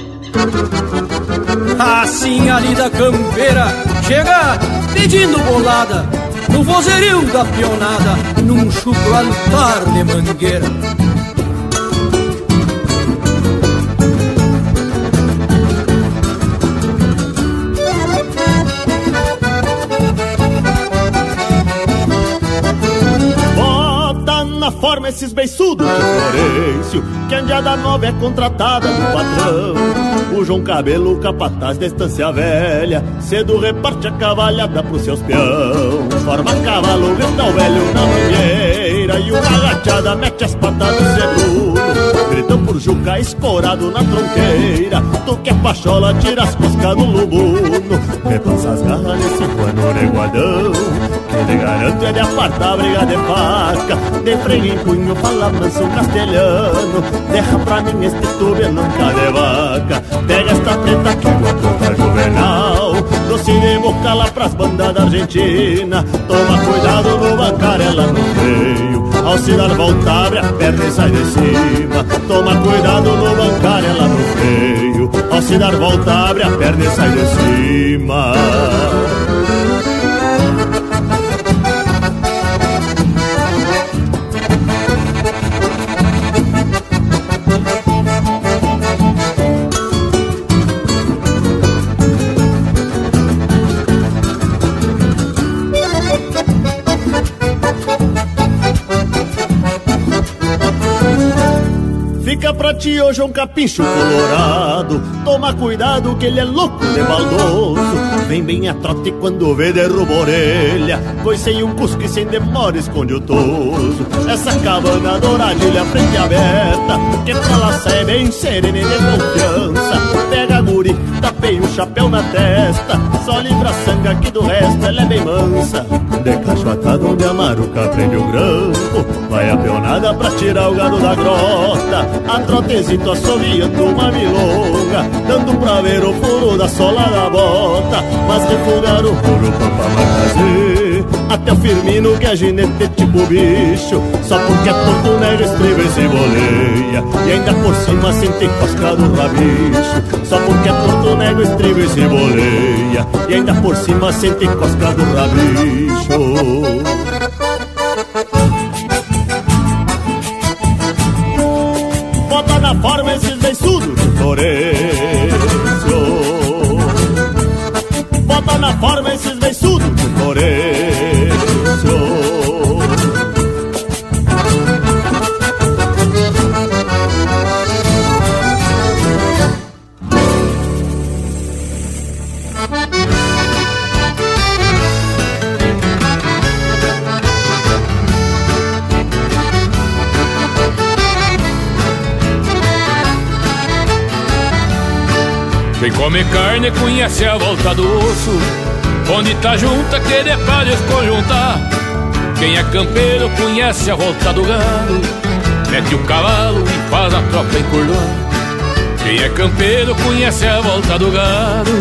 Assim ali da campeira chega pedindo bolada, no vozerio da pionada, num chucro altar de mangueira. Forma esses beiçudos de Florencio Que a Indiada Nova é contratada do patrão. O João Cabelo, capataz da estância velha Cedo reparte a cavalhada pros seus peão. Forma cavalo, grita o velho na mangueira E uma agachada mete as patas no seguro. Gritam por Juca escorado na tronqueira Tu que é pachola, tira as coscas do lubuno. Repassa as garras nesse pano reguadão Lhe garanto é de apartar briga de faca De freio em punho, fala manso castelhano Derra pra mim este tube nunca de vaca Pega esta preta que uma contra juvenal Doce de boca lá pras bandas da Argentina Toma cuidado no bancarela no freio Ao se dar volta abre a perna e sai de cima. Toma cuidado no bancarela no freio Ao se dar volta abre a perna e sai de cima hoje é um capincho colorado. Toma cuidado que ele é louco de baldoso. Vem bem a trote quando vê derruba orelha. Pois sem um cusco e sem demora esconde o toso. Essa cabana douradilha frente aberta. Que pra lá sai bem serena e de confiança. Pega chapéu na testa. Só livra sanga que do resto ela é bem mansa. De cachotada onde a maruca prende o grampo. Vai a peonada pra tirar o gado da grota. A trotezito assoviando uma milonga. Dando pra ver o furo da sola da bota. Mas refugar o furo pra fazer. Até o Firmino que é ginete tipo bicho. Só porque é porto negro estriba e se boleia E ainda por cima sente cosca do rabicho. Só porque é porto negro estriba e se boleia E ainda por cima sente cosca do rabicho. Bota na forma esses beiçudos de Florencio. Bota na forma conhece a volta do osso Onde tá junta que de pra desconjuntar Quem é campeiro conhece a volta do gado Mete o cavalo e faz a tropa encurdoar Quem é campeiro conhece a volta do gado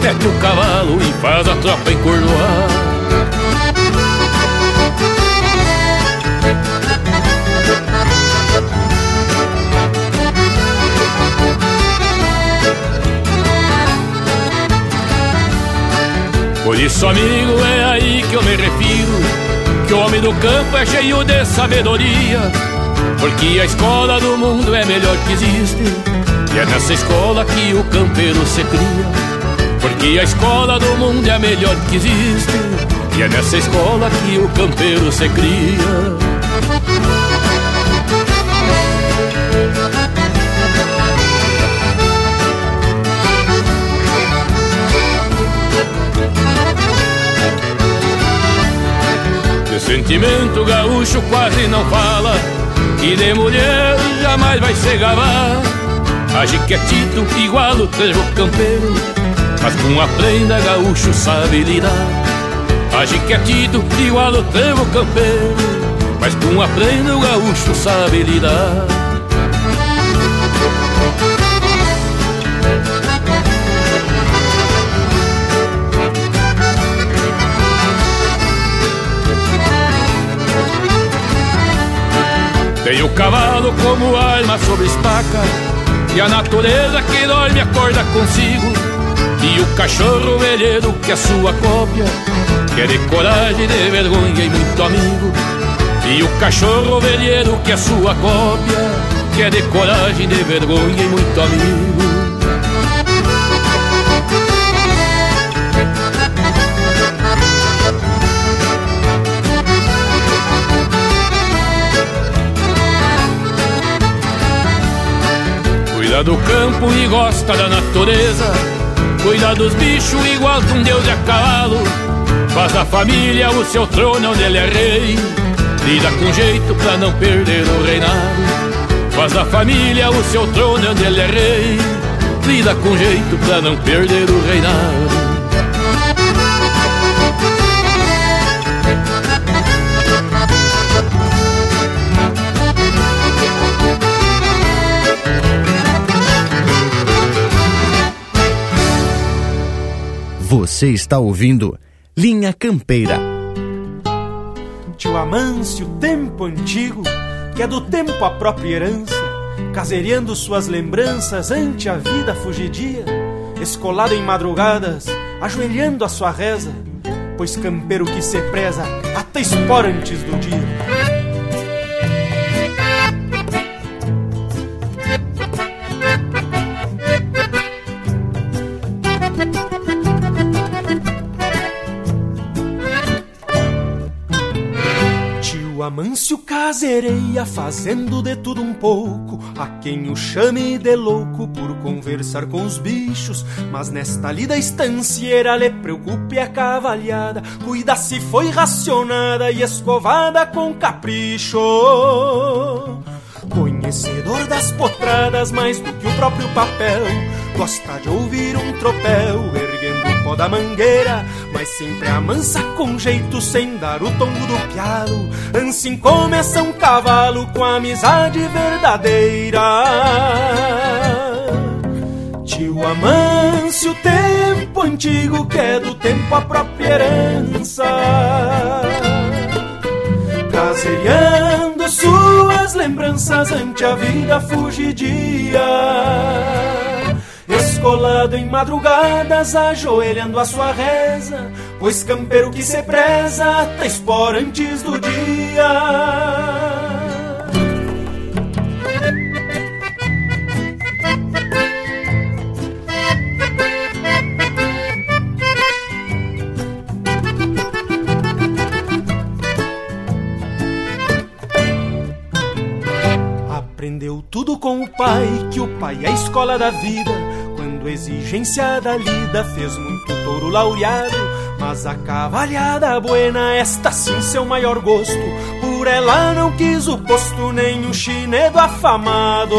Mete o cavalo e faz a tropa encurdoar isso, amigo, é aí que eu me refiro Que o homem do campo é cheio de sabedoria. Porque a escola do mundo é melhor que existe E é nessa escola que o campeiro se cria. Porque a escola do mundo é a melhor que existe E é nessa escola que o campeiro se cria sentimento gaúcho quase não fala E de mulher jamais vai se gabar Age quietito igual o trevo campeiro Mas com a prenda gaúcho sabe lidar. Age quietito igual o trevo campeiro Mas com a prenda o gaúcho sabe lidar Tem o cavalo como arma sobre estaca E a natureza que dorme acorda consigo. E o cachorro velheiro que é sua cópia Que é coragem, de vergonha e muito amigo. E o cachorro velheiro que é sua cópia Que é coragem, de vergonha e muito amigo Do campo e gosta da natureza. Cuida dos bichos igual que um deus de a cavalo. Faz da família o seu trono onde ele é rei. Lida com jeito pra não perder o reinado. Faz da família o seu trono onde ele é rei. Lida com jeito pra não perder o reinado Você está ouvindo Linha Campeira. Tio Amâncio, tempo antigo, que é do tempo a própria herança, casereando suas lembranças ante a vida fugidia, escolado em madrugadas, ajoelhando a sua reza, pois campeiro que se preza até espora antes do dia. Amâncio casereia, fazendo de tudo um pouco. A quem o chame de louco por conversar com os bichos. Mas nesta lida estancieira lhe preocupe a cavalhada. Cuida se foi racionada e escovada com capricho. Conhecedor das potradas mais do que o próprio papel. Gosta de ouvir um tropel pó da mangueira, mas sempre amansa com jeito sem dar o tombo do pialo. Assim começa um cavalo com amizade verdadeira. Tio Amâncio, tempo antigo que é do tempo a própria herança. Caseiriando suas lembranças ante a vida fugidia escolado em madrugadas, ajoelhando a sua reza, pois campeiro que se preza, tá espora antes do dia. Aprendeu tudo com o pai, que o pai é a escola da vida exigência da lida fez muito touro laureado. Mas a cavalhada buena, esta sim seu maior gosto. Por ela não quis o posto, nem o chinedo afamado.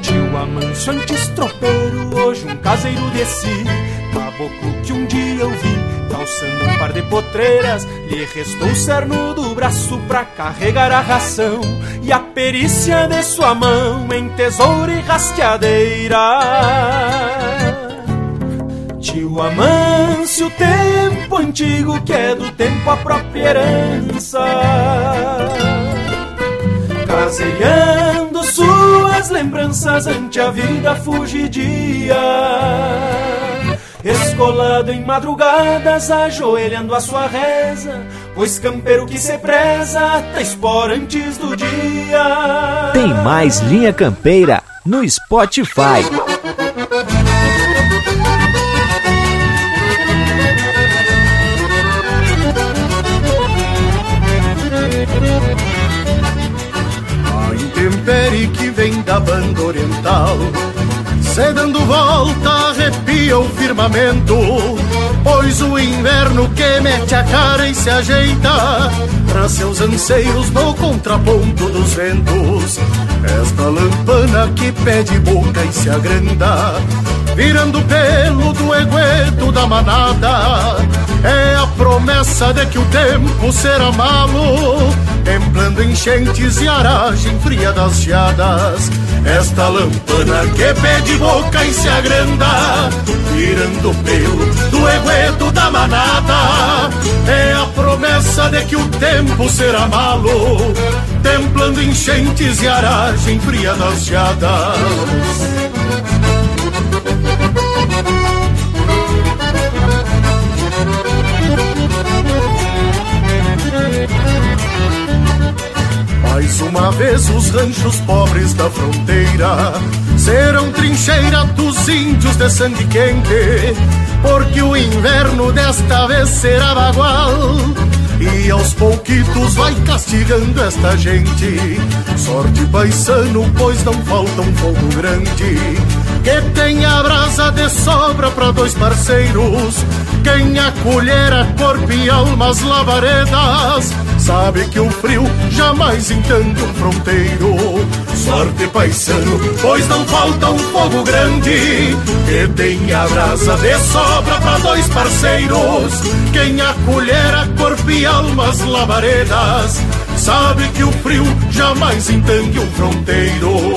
Tio Amâncio antes tropeiro, hoje um caseiro de si. Caboclo que um dia eu vi, calçando um par de potreiras. Lhe restou o cerno do braço pra carregar a ração e a perícia de sua mão em tesoura e rasteadeira. Tio Amâncio, tempo antigo que é do tempo a própria herança. Caseando suas lembranças ante a vida fugidia escolado em madrugadas, ajoelhando a sua reza, pois campeiro que se preza, tá espora antes do dia. Tem mais Linha Campeira no Spotify. A intempérie que vem da banda oriental Se dando volta o firmamento Pois o inverno que mete a cara e se ajeita Pra seus anseios no contraponto dos ventos. Esta lampana que pede boca e se agranda Virando pelo do egueto da manada É a promessa de que o tempo será malo Templando enchentes e aragem fria das geadas Esta lampana que pede boca e se agranda Virando pelo do egueto da manada. É a promessa de que o tempo será malo Templando enchentes e aragem fria das geadas Mais uma vez os ranchos pobres da fronteira serão trincheira dos índios de sangue quente, porque o inverno desta vez será bagual. E aos pouquitos vai castigando esta gente. Sorte paisano, pois não falta um fogo grande. Que tenha brasa de sobra para dois parceiros. Quem acolhera corpo e almas lavaredas Sabe que o frio jamais entende um fronteiro. Sorte paisano, pois não falta um fogo grande Que tenha brasa de sobra para dois parceiros. Quem acolhera corpo e almas lavaredas Sabe que o frio jamais entende um fronteiro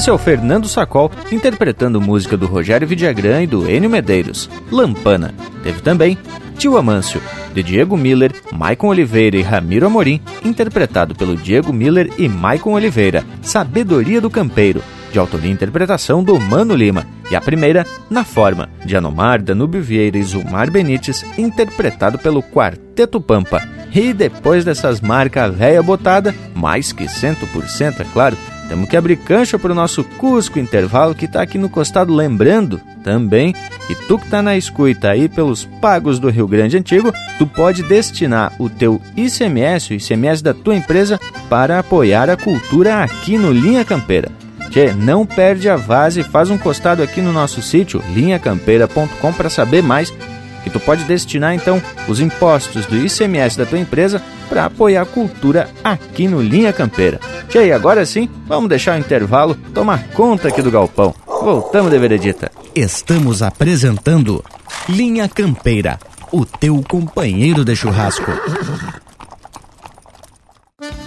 Esse é o Fernando Sacol interpretando música do Rogério Vidagrã e do Enio Medeiros, Lampana. Teve também Tio Amâncio, de Diego Miller, Maicon Oliveira e Ramiro Amorim, interpretado pelo Diego Miller e Maicon Oliveira, Sabedoria do Campeiro, de autoria e interpretação do Mano Lima. E a primeira, Na Forma, de Anomar, Danúbio Vieira e Zumar Benites, interpretado pelo Quarteto Pampa. E depois dessas marcas véia botada, mais que 100%, é claro, temos que abrir cancha para o nosso Cusco Intervalo que está aqui no costado, lembrando também que tu que está na escuta aí pelos pagos do Rio Grande Antigo, tu pode destinar o teu ICMS, o ICMS da tua empresa, para apoiar a cultura aqui no Linha Campeira. Tchê, não perde a vase faz um costado aqui no nosso sítio, linhacampeira.com, para saber mais que tu pode destinar então os impostos do ICMS da tua empresa para apoiar a cultura aqui no Linha Campeira. E agora sim, vamos deixar o intervalo tomar conta aqui do galpão. Voltamos de veredita. Estamos apresentando Linha Campeira, o teu companheiro de churrasco.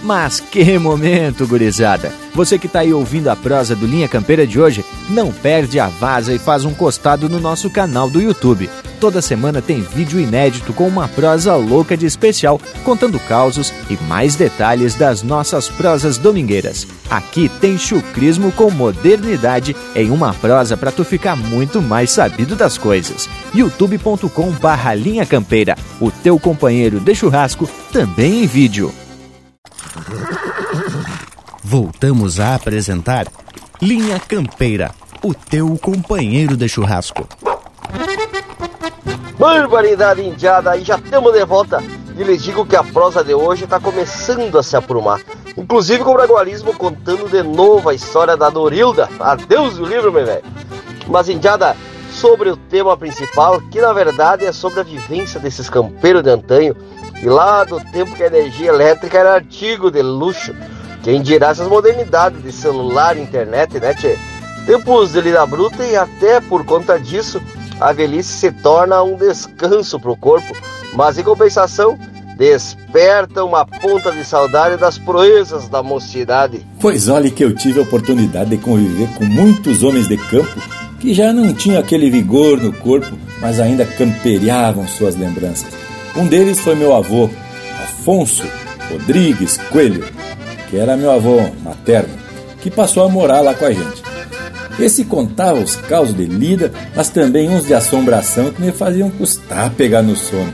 Mas que momento, gurizada! Você que está aí ouvindo a prosa do Linha Campeira de hoje, não perde a vaza e faz um costado no nosso canal do YouTube. Toda semana tem vídeo inédito com uma prosa louca de especial, contando causos e mais detalhes das nossas prosas domingueiras. Aqui tem chucrismo com modernidade em uma prosa para tu ficar muito mais sabido das coisas. youtube.com barra Linha Campeira, o teu companheiro de churrasco, também em vídeo. Voltamos a apresentar Linha Campeira, o teu companheiro de churrasco. Barbaridade indiada, e já estamos de volta. E lhes digo que a prosa de hoje está começando a se aprumar. Inclusive com o bragualismo contando de novo a história da Dorilda. Adeus o livro, meu velho. Mas indiada, sobre o tema principal, que na verdade é sobre a vivência desses campeiros de antanho. E lá do tempo que a energia elétrica era artigo de luxo. Quem dirá essas modernidades de celular, internet, né, tchê? Tempos de lida bruta e até por conta disso, a velhice se torna um descanso para o corpo, mas em compensação, desperta uma ponta de saudade das proezas da mocidade. Pois olhe que eu tive a oportunidade de conviver com muitos homens de campo que já não tinham aquele vigor no corpo, mas ainda camperiavam suas lembranças. Um deles foi meu avô, Afonso Rodrigues Coelho, que era meu avô materno, que passou a morar lá com a gente. Esse contava os causos de lida, mas também uns de assombração que me faziam custar pegar no sono.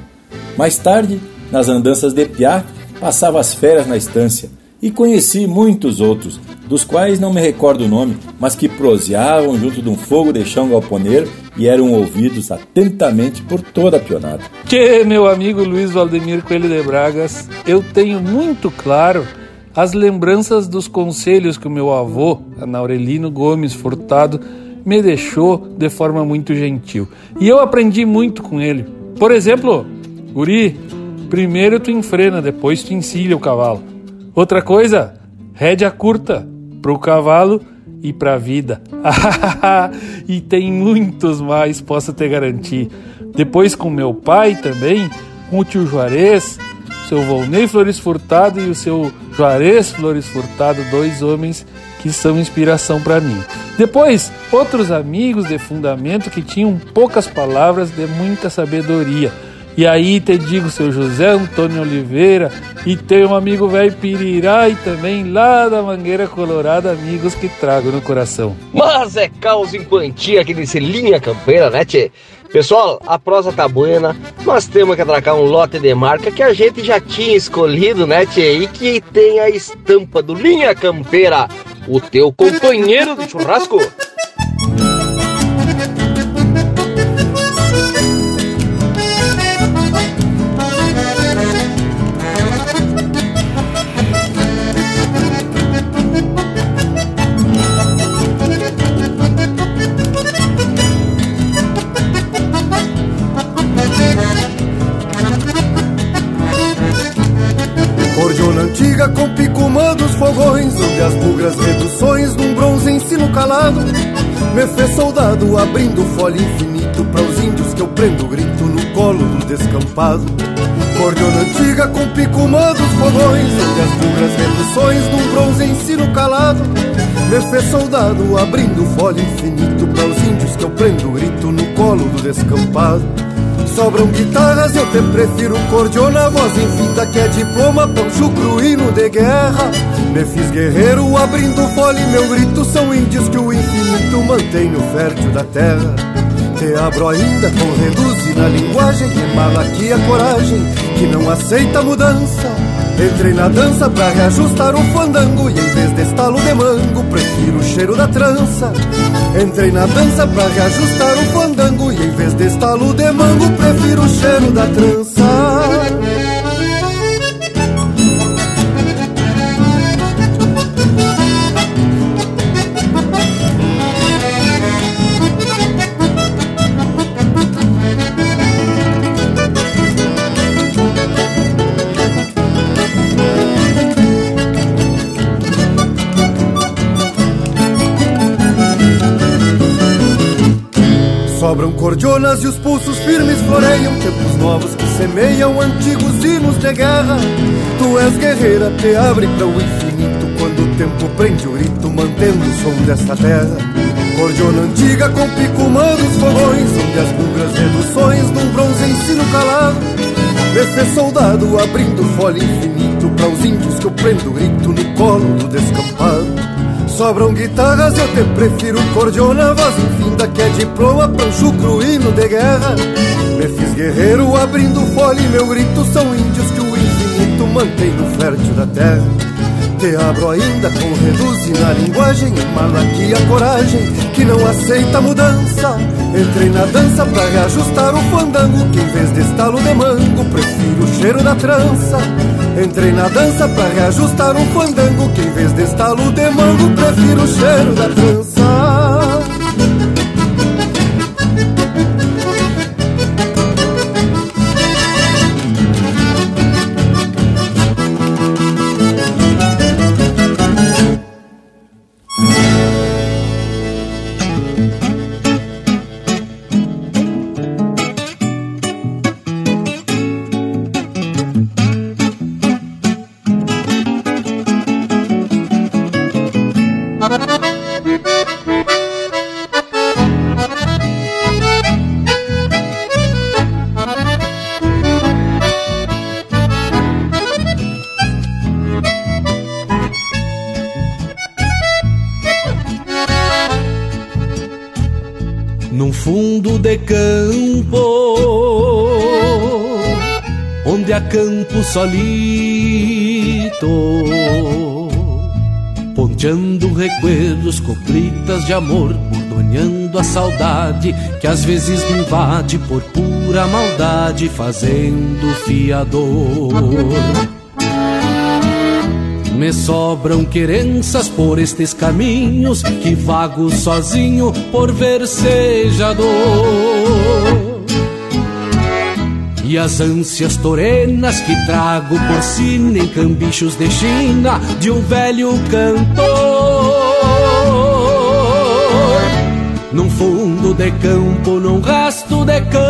Mais tarde, nas andanças de Piá, passava as férias na estância e conheci muitos outros, dos quais não me recordo o nome, mas que proseavam junto de um fogo de chão galponeiro e eram ouvidos atentamente por toda a pionada. Que, meu amigo Luiz Valdemir Coelho de Bragas, eu tenho muito claro as lembranças dos conselhos que o meu avô, Anaurelino Gomes Furtado, me deixou de forma muito gentil. E eu aprendi muito com ele. Por exemplo, Guri, primeiro tu enfrena, depois tu encilha o cavalo. Outra coisa, rédea curta pro cavalo e pra vida. e tem muitos mais, posso te garantir. Depois com meu pai também, com o tio Juarez, seu Volney Flores Furtado e o seu Juarez Flores Furtado, dois homens que são inspiração para mim. Depois, outros amigos de fundamento que tinham poucas palavras de muita sabedoria. E aí te digo, seu José Antônio Oliveira, e tem um amigo velho Pirirá e também lá da Mangueira Colorada, amigos que trago no coração. Mas é caos em quantia aqui nesse Linha Campeira, né, tchê? Pessoal, a prosa tá buena, nós temos que atracar um lote de marca que a gente já tinha escolhido, né, tchê? E que tem a estampa do Linha Campeira, o teu companheiro de churrasco. Me fez soldado abrindo folha infinito Para os índios que eu prendo grito no colo do descampado. Cordiona antiga com pico dos fogões Onde as bugras reduções num bronze ensino calado. Me fez soldado abrindo folha infinito Para os índios que eu prendo grito no colo do descampado. Sobram guitarras, eu te prefiro cordiona Voz infinta que é diploma, poncho cruíno de guerra Me fiz guerreiro abrindo fole Meu grito são índios que o infinito mantém no fértil da terra. Te abro ainda com reduz na linguagem Emala aqui a coragem que não aceita mudança. Entrei na dança pra reajustar o fandango E em vez de estalo de mango Prefiro o cheiro da trança. Entrei na dança pra reajustar o fandango E em vez de estalo de mango Prefiro o cheiro da trança Sobram cordionas e os pulsos firmes floreiam Tempos novos que semeiam antigos hinos de guerra. Tu és guerreira, te abre para o infinito Quando o tempo prende o grito, mantendo o som desta terra. Cordiona antiga com pico dos fogões Onde as bugras reduções num bronze ensino calado. Fez soldado abrindo folha infinito Para os índios que eu prendo grito no colo do descampado. Sobram guitarras, eu te prefiro cordiona Voz infinda que é diploma, pancho cruíno de guerra. Me fiz guerreiro abrindo fole Meu grito são índios que o infinito mantém no fértil da terra. Te abro ainda com reduz na linguagem a coragem que não aceita mudança. Entrei na dança pra reajustar o fandango Que em vez de estalo de mango Prefiro o cheiro da trança. Entrei na dança pra reajustar um fandango Que em vez de estalo de mango Prefiro o cheiro da trança solito Ponteando recuerdos, coplitas de amor Bordoneando a saudade que às vezes me invade Por pura maldade, fazendo fiador. Me sobram querenças por estes caminhos Que vago sozinho por versejador e as ânsias torenas que trago por sina em cambichos de China de um velho cantor. Num fundo de campo, num rasto de canha,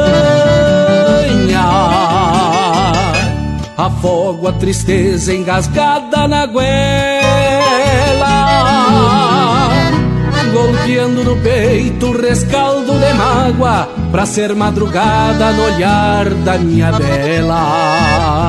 afogo a tristeza engasgada na goela golpeando no peito o rescaldo de mágoa Pra ser madrugada no olhar da minha bela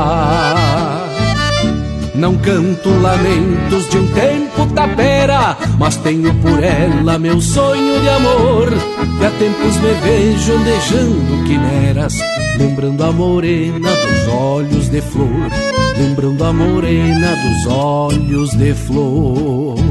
não canto lamentos de um tempo tapera, mas tenho por ela meu sonho de amor. Que há tempos me vejo andejando quimeras, lembrando a morena dos olhos de flor, lembrando a morena dos olhos de flor.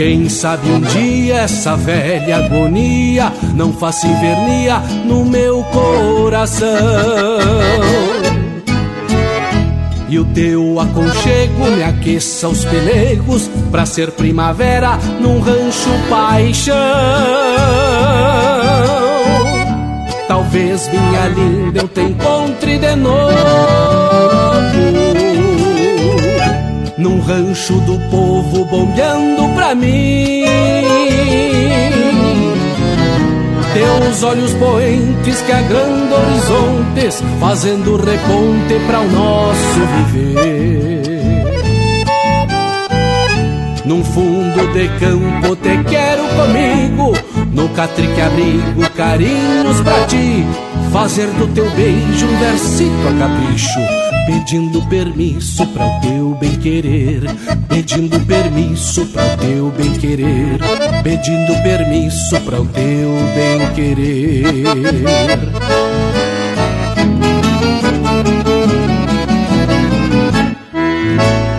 Quem sabe um dia essa velha agonia não faça invernia no meu coração e o teu aconchego me aqueça os pelegos pra ser primavera num rancho paixão. Talvez minha linda eu te encontre de novo rancho do povo bombeando pra mim. Teus olhos poentes que agrandam horizontes, fazendo reponte para o nosso viver. Num fundo de campo te quero comigo, no catrique abrigo carinhos pra ti, fazer do teu beijo um versito a capricho pedindo permisso para o teu bem querer, pedindo permisso para o teu bem querer, pedindo permisso para o teu bem querer.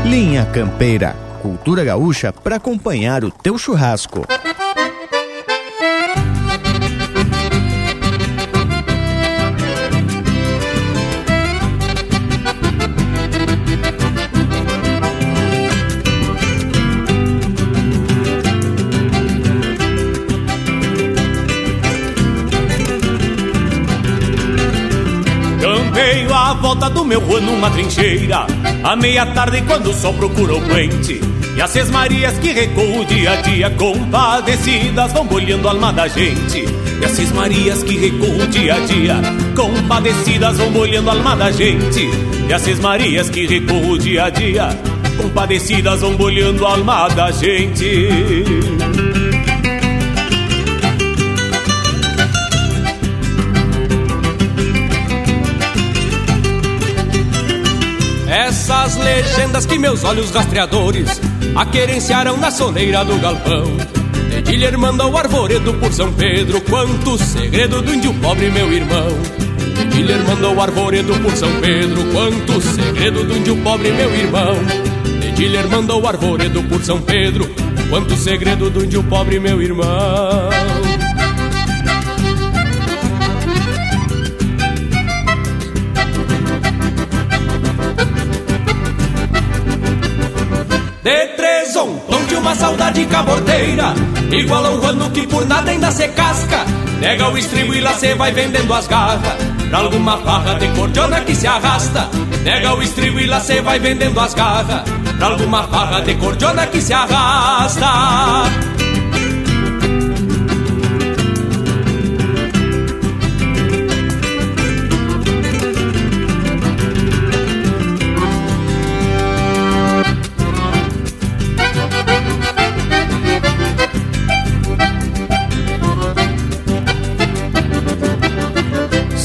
Linha Campeira, cultura gaúcha para acompanhar o teu churrasco. Volta do meu rua numa trincheira. À meia tarde quando o sol procura o puente E as seis marias que recuam dia a dia Compadecidas vão bolhando a alma da gente. E as seis marias que recuam dia a dia Compadecidas vão bolhando a alma da gente. E as seis marias que recuam dia a dia Compadecidas vão bolhando a alma da gente Essas legendas que meus olhos rastreadores aquerenciaram na soleira do galpão. Dedilher manda o arvoredo por São Pedro, quanto segredo do índio pobre, meu irmão. Dedilher mandou o arvoredo por São Pedro, quanto segredo do índio pobre, meu irmão. Dedilher mandou o arvoredo por São Pedro, quanto segredo do índio pobre, meu irmão. Saudade caborteira Igual a um ano que por nada ainda se casca. Nega o estribo e lá cê vai vendendo as garras. Pra alguma farra de cordiona que se arrasta. Nega o estribo e lá cê vai vendendo as garras. Pra alguma farra de cordiona que se arrasta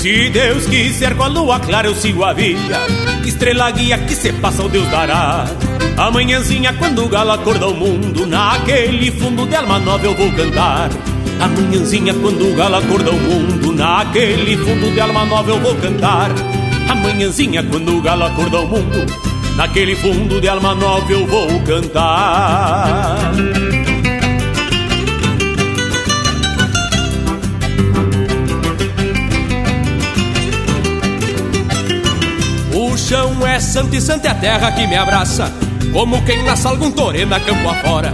Se Deus quiser com a lua clara eu sigo a vida. Estrela guia que se passa o Deus dará. Amanhãzinha quando o galo acorda o mundo Naquele fundo de alma nova eu vou cantar. Amanhãzinha quando o galo acorda o mundo Naquele fundo de alma nova eu vou cantar. Amanhãzinha quando o galo acorda o mundo Naquele fundo de alma nova eu vou cantar chão é santo e santa é a terra que me abraça. Como quem nasce algum torena campo afora.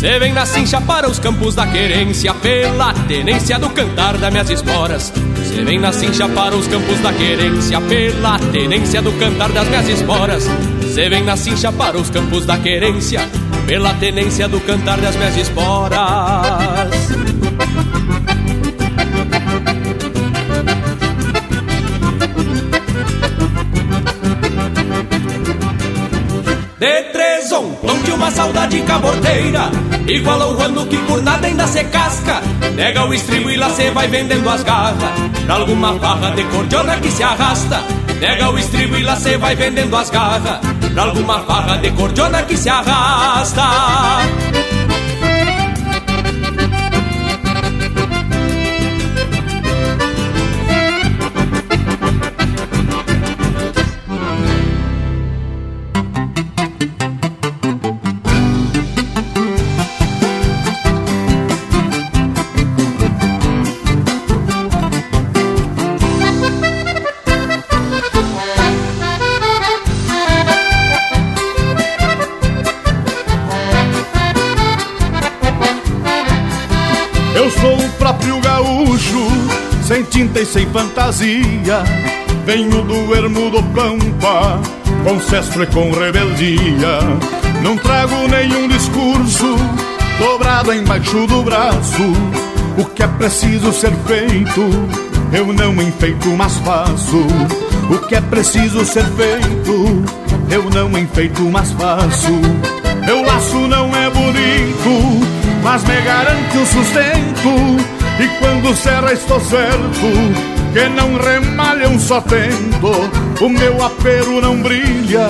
Cê vem na cincha para os campos da querência Pela tenência do cantar das minhas esporas. Cê vem na cincha para os campos da querência Pela tenência do cantar das minhas esporas. Cê vem na cincha para os campos da querência Pela tenência do cantar das minhas esporas De três onde uma saudade caborteira. Igual ao ano que por nada ainda se casca. Nega o estribo e lá cê vai vendendo as garras. Pra alguma farra de cordiona que se arrasta. Nega o estribo e lá cê vai vendendo as garras. Pra alguma farra de cordiona que se arrasta. Sem fantasia. Venho do ermo do pampa, com cestro e com rebeldia. Não trago nenhum discurso dobrado embaixo do braço. O que é preciso ser feito, eu não enfeito, mas faço. O que é preciso ser feito, eu não enfeito, mas faço. Meu laço não é bonito, mas me garante o sustento e quando serra estou certo Que não remalha um só tento O meu apelo não brilha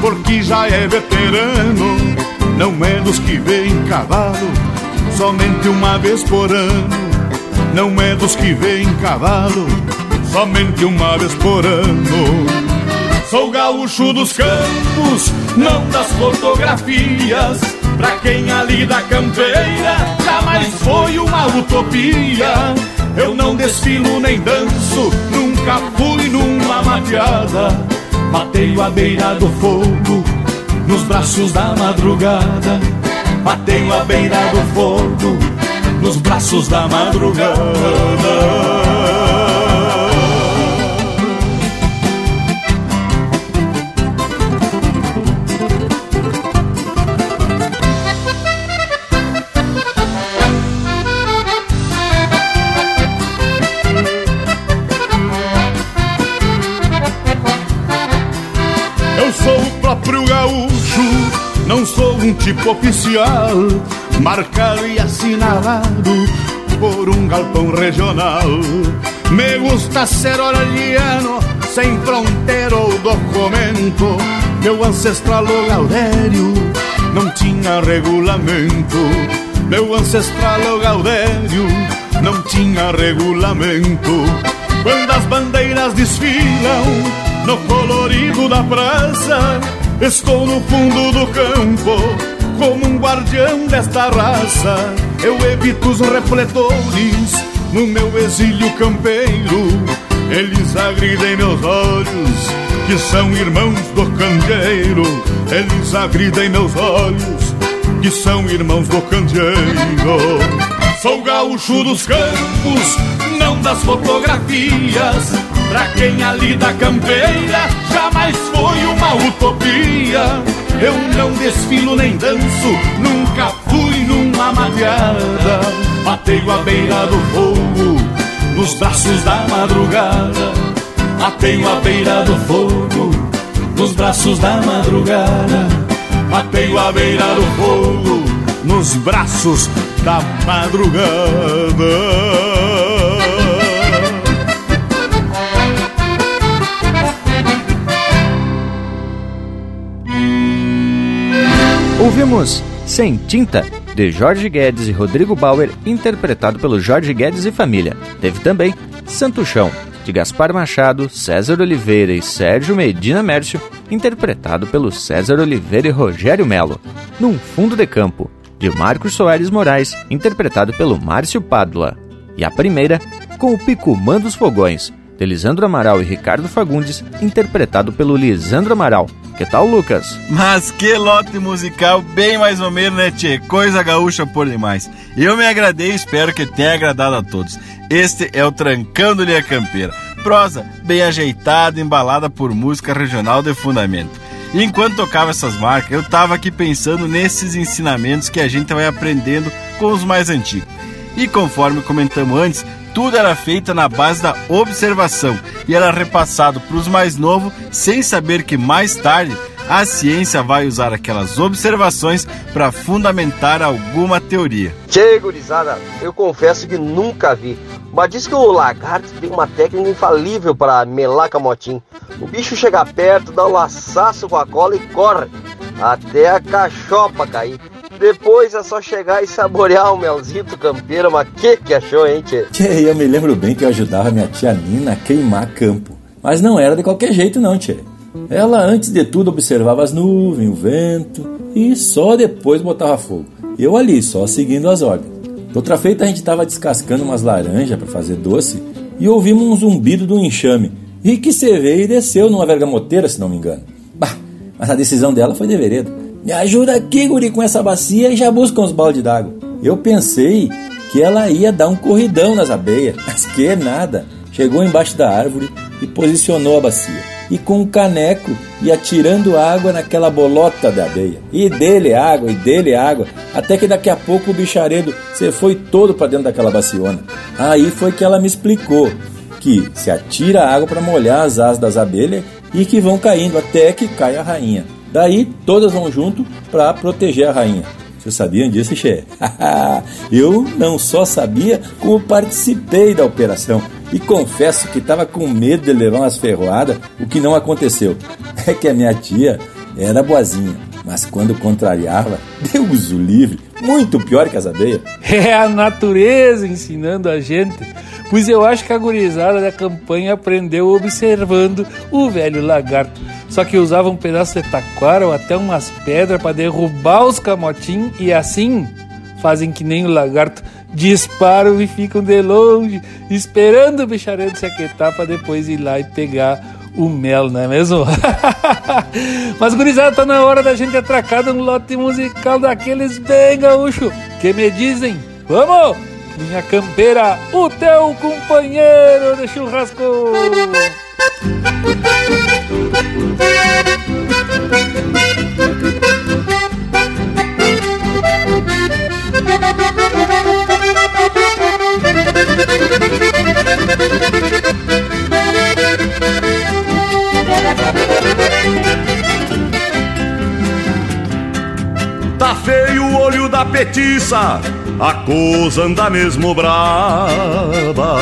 Porque já é veterano Não dos que vem cavalo Somente uma vez por ano. Não é dos que vem cavalo Somente uma vez por ano. Sou gaúcho dos campos, não das fotografias Pra quem ali da campeira jamais foi uma utopia. Eu não desfilo nem danço, nunca fui numa mateada. Mateio à beira do fogo, nos braços da madrugada. Mateio à beira do fogo, nos braços da madrugada. Um tipo oficial, marcado e assinalado por um galpão regional. Me gusta ser oraliano, sem fronteira ou documento. Meu ancestral o Gaudério não tinha regulamento. Meu ancestral o Gaudério não tinha regulamento. Quando as bandeiras desfilam no colorido da praça, Estou no fundo do campo, como um guardião desta raça. Eu evito os refletores no meu exílio campeiro. Eles agridem meus olhos, que são irmãos do candeeiro. Eles agridem meus olhos, que são irmãos do candeeiro. Sou gaúcho dos campos, das fotografias. Pra quem ali da campeira jamais foi uma utopia. Eu não desfilo nem danço, nunca fui numa mateada. Mateio à beira do fogo, nos braços da madrugada. Mateio à beira do fogo, nos braços da madrugada. Mateio à beira do fogo, nos braços da madrugada. Ouvimos Sem Tinta, de Jorge Guedes e Rodrigo Bauer, interpretado pelo Jorge Guedes e Família. Teve também Santo Chão, de Gaspar Machado, César Oliveira e Sérgio Medina Mércio, interpretado pelo César Oliveira e Rogério Melo. Num Fundo de Campo, de Marcos Soares Moraes, interpretado pelo Márcio Pádua. E a primeira, com o Picumã dos Fogões, de Lisandro Amaral e Ricardo Fagundes, interpretado pelo Lisandro Amaral, que tal, Lucas? Mas que lote musical, bem mais ou menos, né, tchê? Coisa gaúcha por demais. Eu me agradei e espero que tenha agradado a todos. Este é o Trancando-lhe a Campeira. Prosa bem ajeitada, embalada por música regional de fundamento. Enquanto tocava essas marcas, eu tava aqui pensando nesses ensinamentos que a gente vai aprendendo com os mais antigos. E conforme comentamos antes, tudo era feito na base da observação e era repassado para os mais novos sem saber que mais tarde a ciência vai usar aquelas observações para fundamentar alguma teoria. Tchê, gurizada, eu confesso que nunca vi Mas diz que o lagarto tem uma técnica infalível para melar camotim. O bicho chega perto, dá um laçaço com a cola e corre até a cachopa cair. Depois é só chegar e saborear o melzito campeiro, mas que que achou, hein, tchê? Tchê, eu me lembro bem que eu ajudava minha tia Nina a queimar campo. Mas não era de qualquer jeito não, tchê. Ela antes de tudo observava as nuvens, o vento e só depois botava fogo. Eu ali, só seguindo as ordens. Outra feita a gente estava descascando umas laranjas para fazer doce e ouvimos um zumbido do enxame. E que você veio e desceu numa vergamoteira, se não me engano. Bah, mas a decisão dela foi de vereda. Me ajuda aqui, guri, com essa bacia e já busca uns balde d'água. Eu pensei que ela ia dar um corridão nas abelhas, mas que nada. Chegou embaixo da árvore e posicionou a bacia e com um caneco e atirando água naquela bolota da abeia. E dele água, e dele água, até que daqui a pouco o bicharedo se foi todo para dentro daquela baciona. Aí foi que ela me explicou que se atira água para molhar as asas das abelhas e que vão caindo até que cai a rainha. Daí todas vão junto para proteger a rainha. Vocês sabiam disso, Che? Eu não só sabia, como participei da operação. E confesso que estava com medo de levar umas ferroadas, o que não aconteceu. É que a minha tia era boazinha, mas quando contrariava, Deus o livre, muito pior que as abelhas. É a natureza ensinando a gente. Pois eu acho que a gurizada da campanha aprendeu observando o velho lagarto. Só que usava um pedaço de taquara ou até umas pedras para derrubar os camotim e assim fazem que nem o lagarto disparam e ficam de longe, esperando o bicharedo se aquietar para depois ir lá e pegar o mel, não é mesmo? Mas, gurizada, tá na hora da gente atracar um lote musical daqueles bem gaúcho. Que me dizem, vamos! Minha campeira, o teu companheiro de churrasco! Tá olho da petiça, a coisa anda mesmo brava.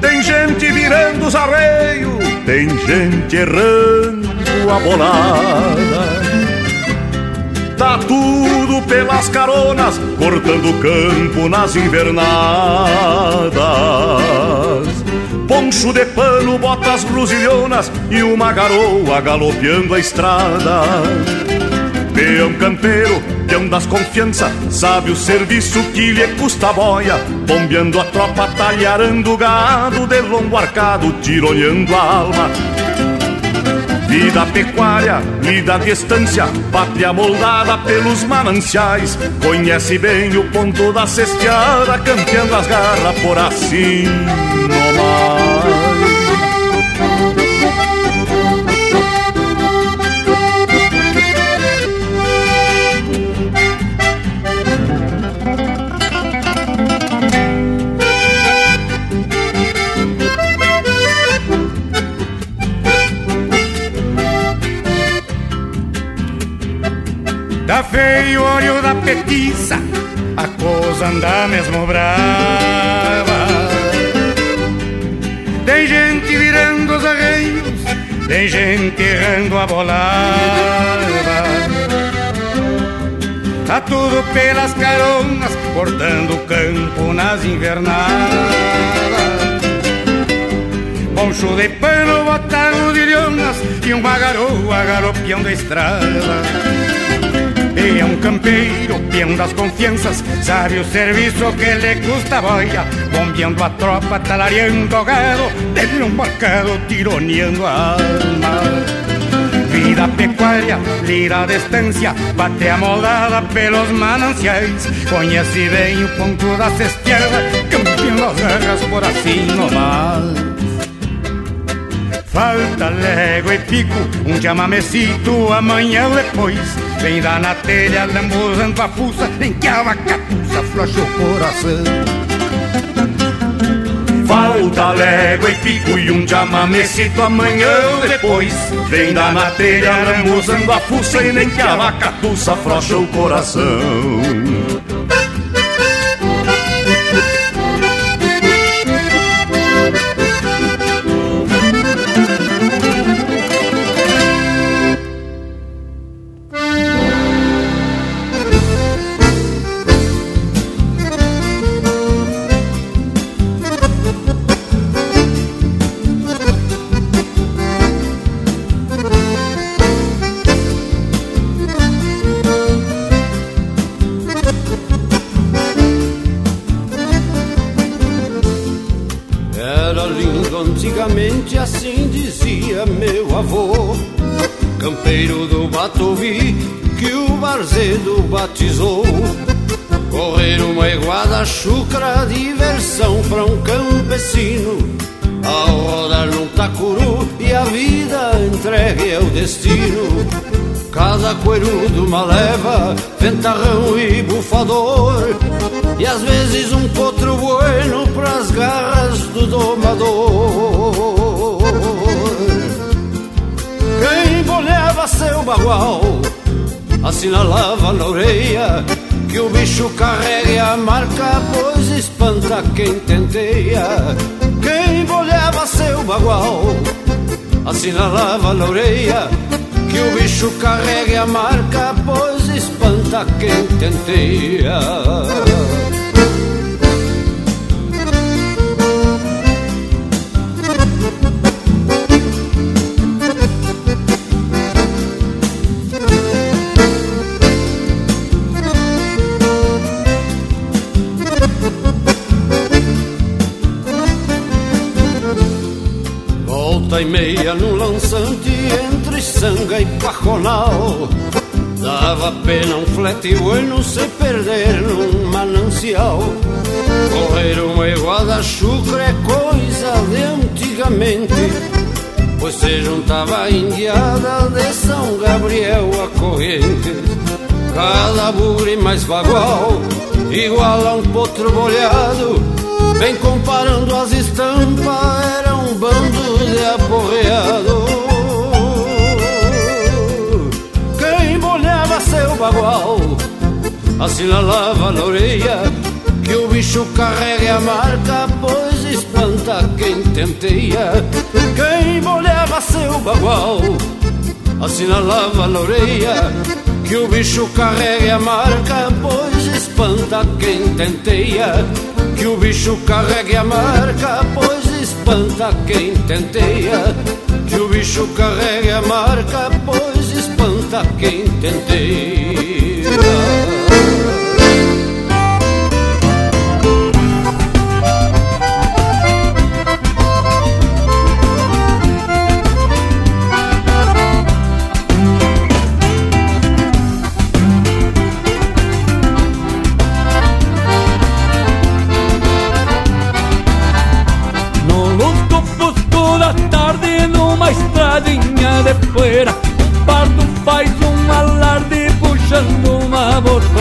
Tem gente virando os arreios, tem gente errando a bolada. Tá tudo pelas caronas, cortando campo nas invernadas. Poncho de pano, botas rosilhonas e uma garoa galopeando a estrada. Peão campeiro, peão das confiança, sabe o serviço que lhe custa a boia, bombeando a tropa, talharando o gado, de longo arcado, tironeando a alma. Vida pecuária, lida à distância, pátria moldada pelos mananciais. Conhece bem o ponto da cesteada, campeando as garras por assim nomás. Feio olho da petiça, a coisa anda mesmo brava. Tem gente virando os arreios, tem gente errando a bolada. Tá tudo pelas caronas, cortando o campo nas invernadas. Poncho de pano, botar rodilhonas e uma garoa galopeando a estrada. Um campeiro, peão das confianças, sabe o serviço que lhe custa boia, bombeando a tropa, talareando o gado, dele um marcado, tironeando a alma. Vida pecuária, lira a distância, bate a moldada pelos mananciais, conhece bem o ponto da cesteada, das guerras por assim nomás. Falta légua e pico, um chamamecito amanhã depois. Vem dar na telha, lambuzando a fuça, nem que a vacapuça flocha o coração. Falta légua e pico e um chamamecito amanhã ou depois. Vem dar na telha, lambuzando a fuça e nem que a vacapuça flocha o coração. Quem tenteia. Quem bolhava seu bagual, assinalava na orelha, que o bicho carregue a marca, pois espanta quem tenteia. Lançante entre sanga e pajonal. Dava pena um flete bueno se perder num manancial. Correr uma iguada chucra é coisa de antigamente, pois se juntava a indiada de São Gabriel a corrente. Cada bugre mais bagual, igual a um potro bolhado, vem comparando as estampas, era bando de aporreado. Quem bolhava seu bagual, assinalava na orelha que o bicho carrega a marca, pois espanta quem tenteia. Quem bolhava seu bagual, assinalava na orelha que o bicho carrega a marca, pois espanta quem tenteia. Que o bicho carregue a marca, pois espanta quem tenteia. Que o bicho carregue a marca, pois espanta quem tenteia.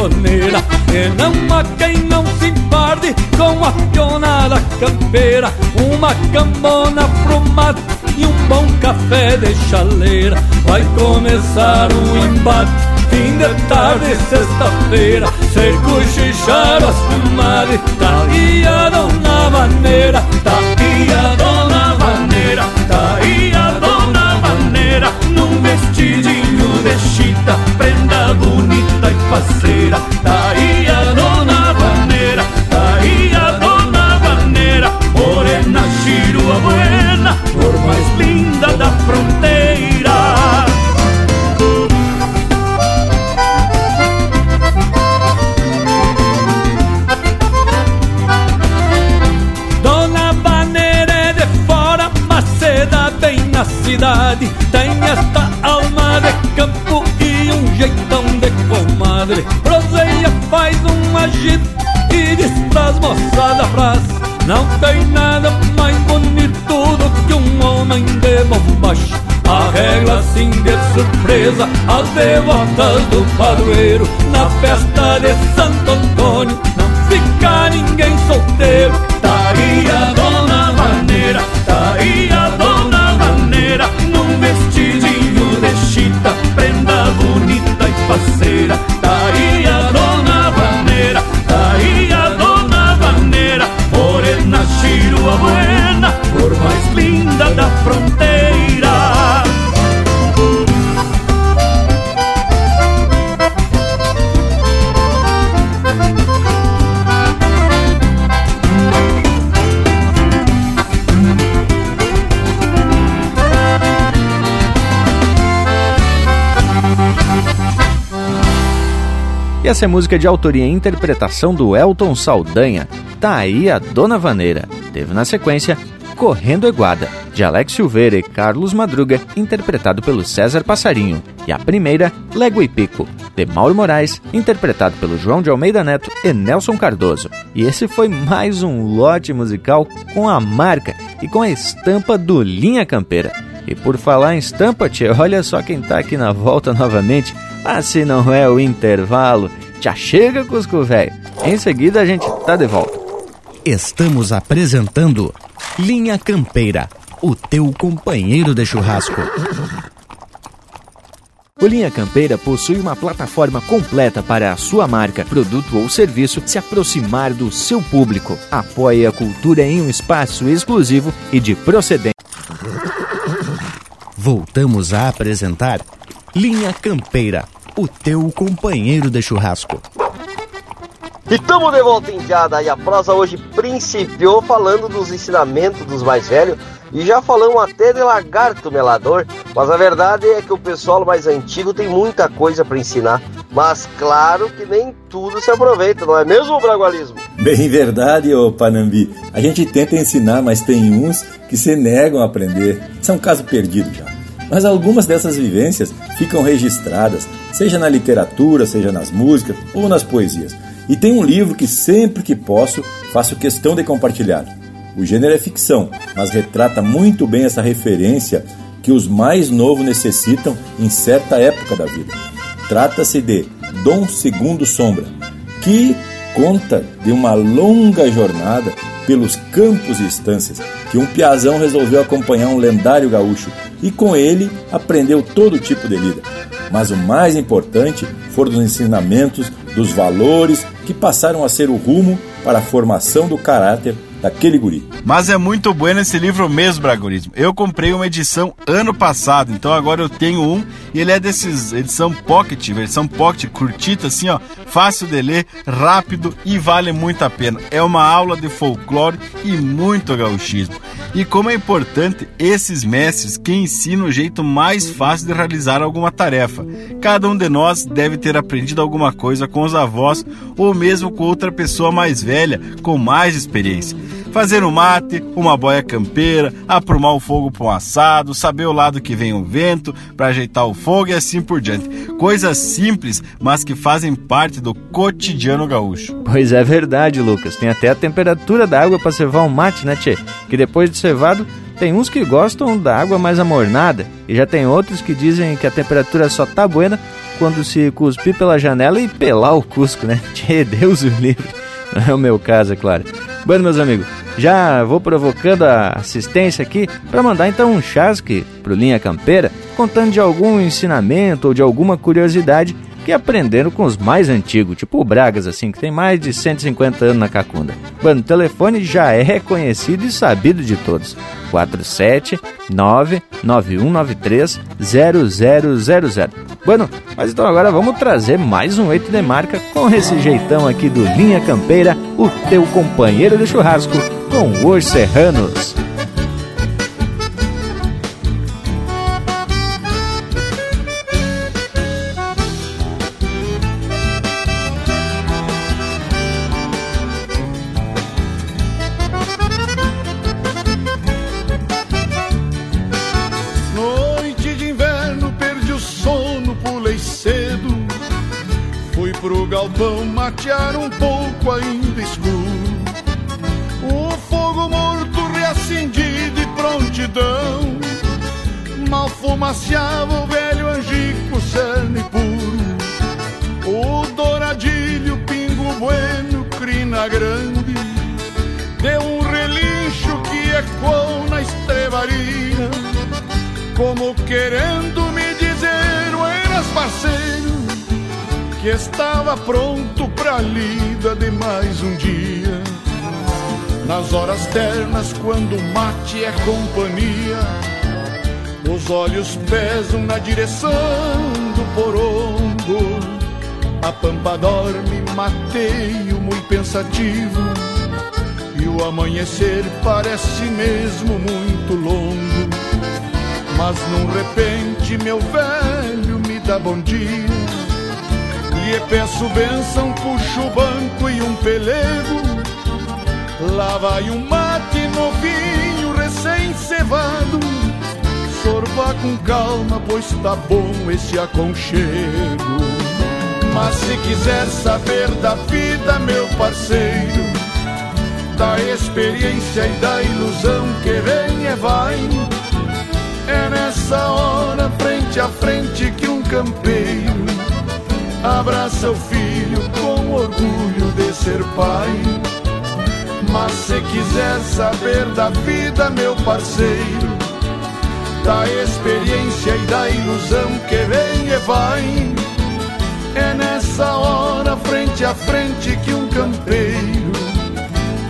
E não há quem não se emparde com a pionada campeira. Uma cambona pro mato e um bom café de chaleira. Vai começar o embate Fim de tarde, sexta-feira. Ser cochichado, as Tá aí a dona maneira. Tá aí a dona maneira Tá aí a dona maneira. Num vestidinho de chita Prenda bonita e faceira pras moçadas frase. Não tem nada mais bonito do que um homem de bombacho. Arregla assim de surpresa as devotas do padroeiro. Na festa de Santo Antônio não fica ninguém solteiro. E essa é música de autoria e interpretação do Elton Saldanha. Tá aí a Dona Vaneira. Teve na sequência Correndo Eguada, de Alex Silveira e Carlos Madruga, interpretado pelo César Passarinho. E a primeira, Légua e Pico, de Mauro Moraes, interpretado pelo João de Almeida Neto e Nelson Cardoso. E esse foi mais um lote musical com a marca e com a estampa do Linha Campeira. E por falar em estampa, tia, olha só quem tá aqui na volta novamente. Ah, se não é o intervalo. Já chega, Cusco Velho. Em seguida a gente tá de volta. Estamos apresentando Linha Campeira, o teu companheiro de churrasco. O Linha Campeira possui uma plataforma completa para a sua marca, produto ou serviço se aproximar do seu público. Apoie a cultura em um espaço exclusivo e de procedência. Voltamos a apresentar Linha Campeira, o teu companheiro de churrasco. E estamos de volta indiada e a prosa hoje principiou falando dos ensinamentos dos mais velhos e já falamos até de lagarto melador, mas a verdade é que o pessoal mais antigo tem muita coisa para ensinar, mas claro que nem tudo se aproveita, não é mesmo, Bragualismo? Bem verdade, ô Panambi. A gente tenta ensinar, mas tem uns que se negam a aprender. Isso é um caso perdido já. Mas algumas dessas vivências ficam registradas, seja na literatura, seja nas músicas ou nas poesias. E tem um livro que sempre que posso faço questão de compartilhar. O gênero é ficção, mas retrata muito bem essa referência que os mais novos necessitam em certa época da vida. Trata-se de Dom Segundo Sombra, que conta de uma longa jornada pelos campos e estâncias que um piazão resolveu acompanhar um lendário gaúcho e com ele aprendeu todo tipo de lida. Mas o mais importante foram os ensinamentos dos valores que passaram a ser o rumo para a formação do caráter daquele guri. Mas é muito bueno esse livro mesmo, Bragurismo. Eu comprei uma edição ano passado, então agora eu tenho um e ele é desses edição pocket, versão pocket, curtita assim, ó, fácil de ler, rápido e vale muito a pena. É uma aula de folclore e muito gauchismo. E como é importante esses mestres que ensinam o jeito mais fácil de realizar alguma tarefa. Cada um de nós deve ter aprendido alguma coisa com os avós ou mesmo com outra pessoa mais velha, com mais experiência fazer um mate, uma boia campeira, aprumar o fogo para um assado, saber o lado que vem o vento para ajeitar o fogo e assim por diante. Coisas simples, mas que fazem parte do cotidiano gaúcho. Pois é verdade, Lucas. Tem até a temperatura da água para cevar um mate, né, tchê? Que depois de cevado tem uns que gostam da água mais amornada e já tem outros que dizem que a temperatura só tá buena quando se cuspir pela janela e pelar o cusco, né? Tchê, Deus o livre. É o meu caso, é claro. Bueno, meus amigos, já vou provocando a assistência aqui para mandar então um chasque pro Linha Campeira, contando de algum ensinamento ou de alguma curiosidade que aprenderam com os mais antigos, tipo o Bragas, assim, que tem mais de 150 anos na cacunda. Bueno, o telefone já é conhecido e sabido de todos. 47991930000. Bueno, mas então agora vamos trazer mais um oito de marca com esse jeitão aqui do Linha Campeira, o teu companheiro de churrasco com os serranos. Fumaciava o velho angico, cerne puro. O douradilho, pingo bueno, crina grande. Deu um relincho que ecoou na estrevaria. Como querendo me dizer, o eras parceiro, que estava pronto pra lida de mais um dia. Nas horas ternas, quando o mate é companhia, os olhos pesam na direção do porongo. A pampa dorme, mateio muito pensativo, e o amanhecer parece mesmo muito longo. Mas num repente meu velho me dá bom dia Lhe peço benção, puxo o banco e um pelego Lá vai um mate novinho encevado. Sorva com calma, pois tá bom esse aconchego. Mas se quiser saber da vida, meu parceiro, da experiência e da ilusão que vem e vai, é nessa hora, frente a frente, que um campeiro abraça o filho com orgulho de ser pai. Mas se quiser saber da vida, meu parceiro, da experiência e da ilusão que vem e vai, é nessa hora, frente a frente, que um campeiro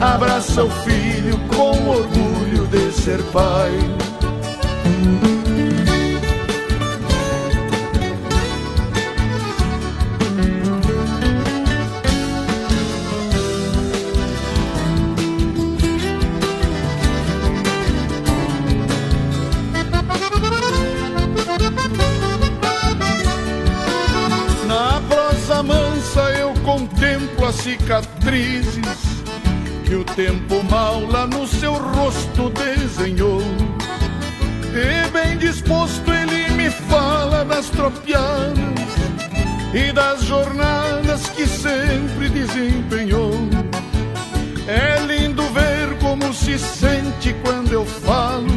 abraça o filho com orgulho de ser pai. Cicatrizes que o tempo mal lá no seu rosto desenhou. E bem disposto ele me fala das tropiadas e das jornadas que sempre desempenhou. É lindo ver como se sente quando eu falo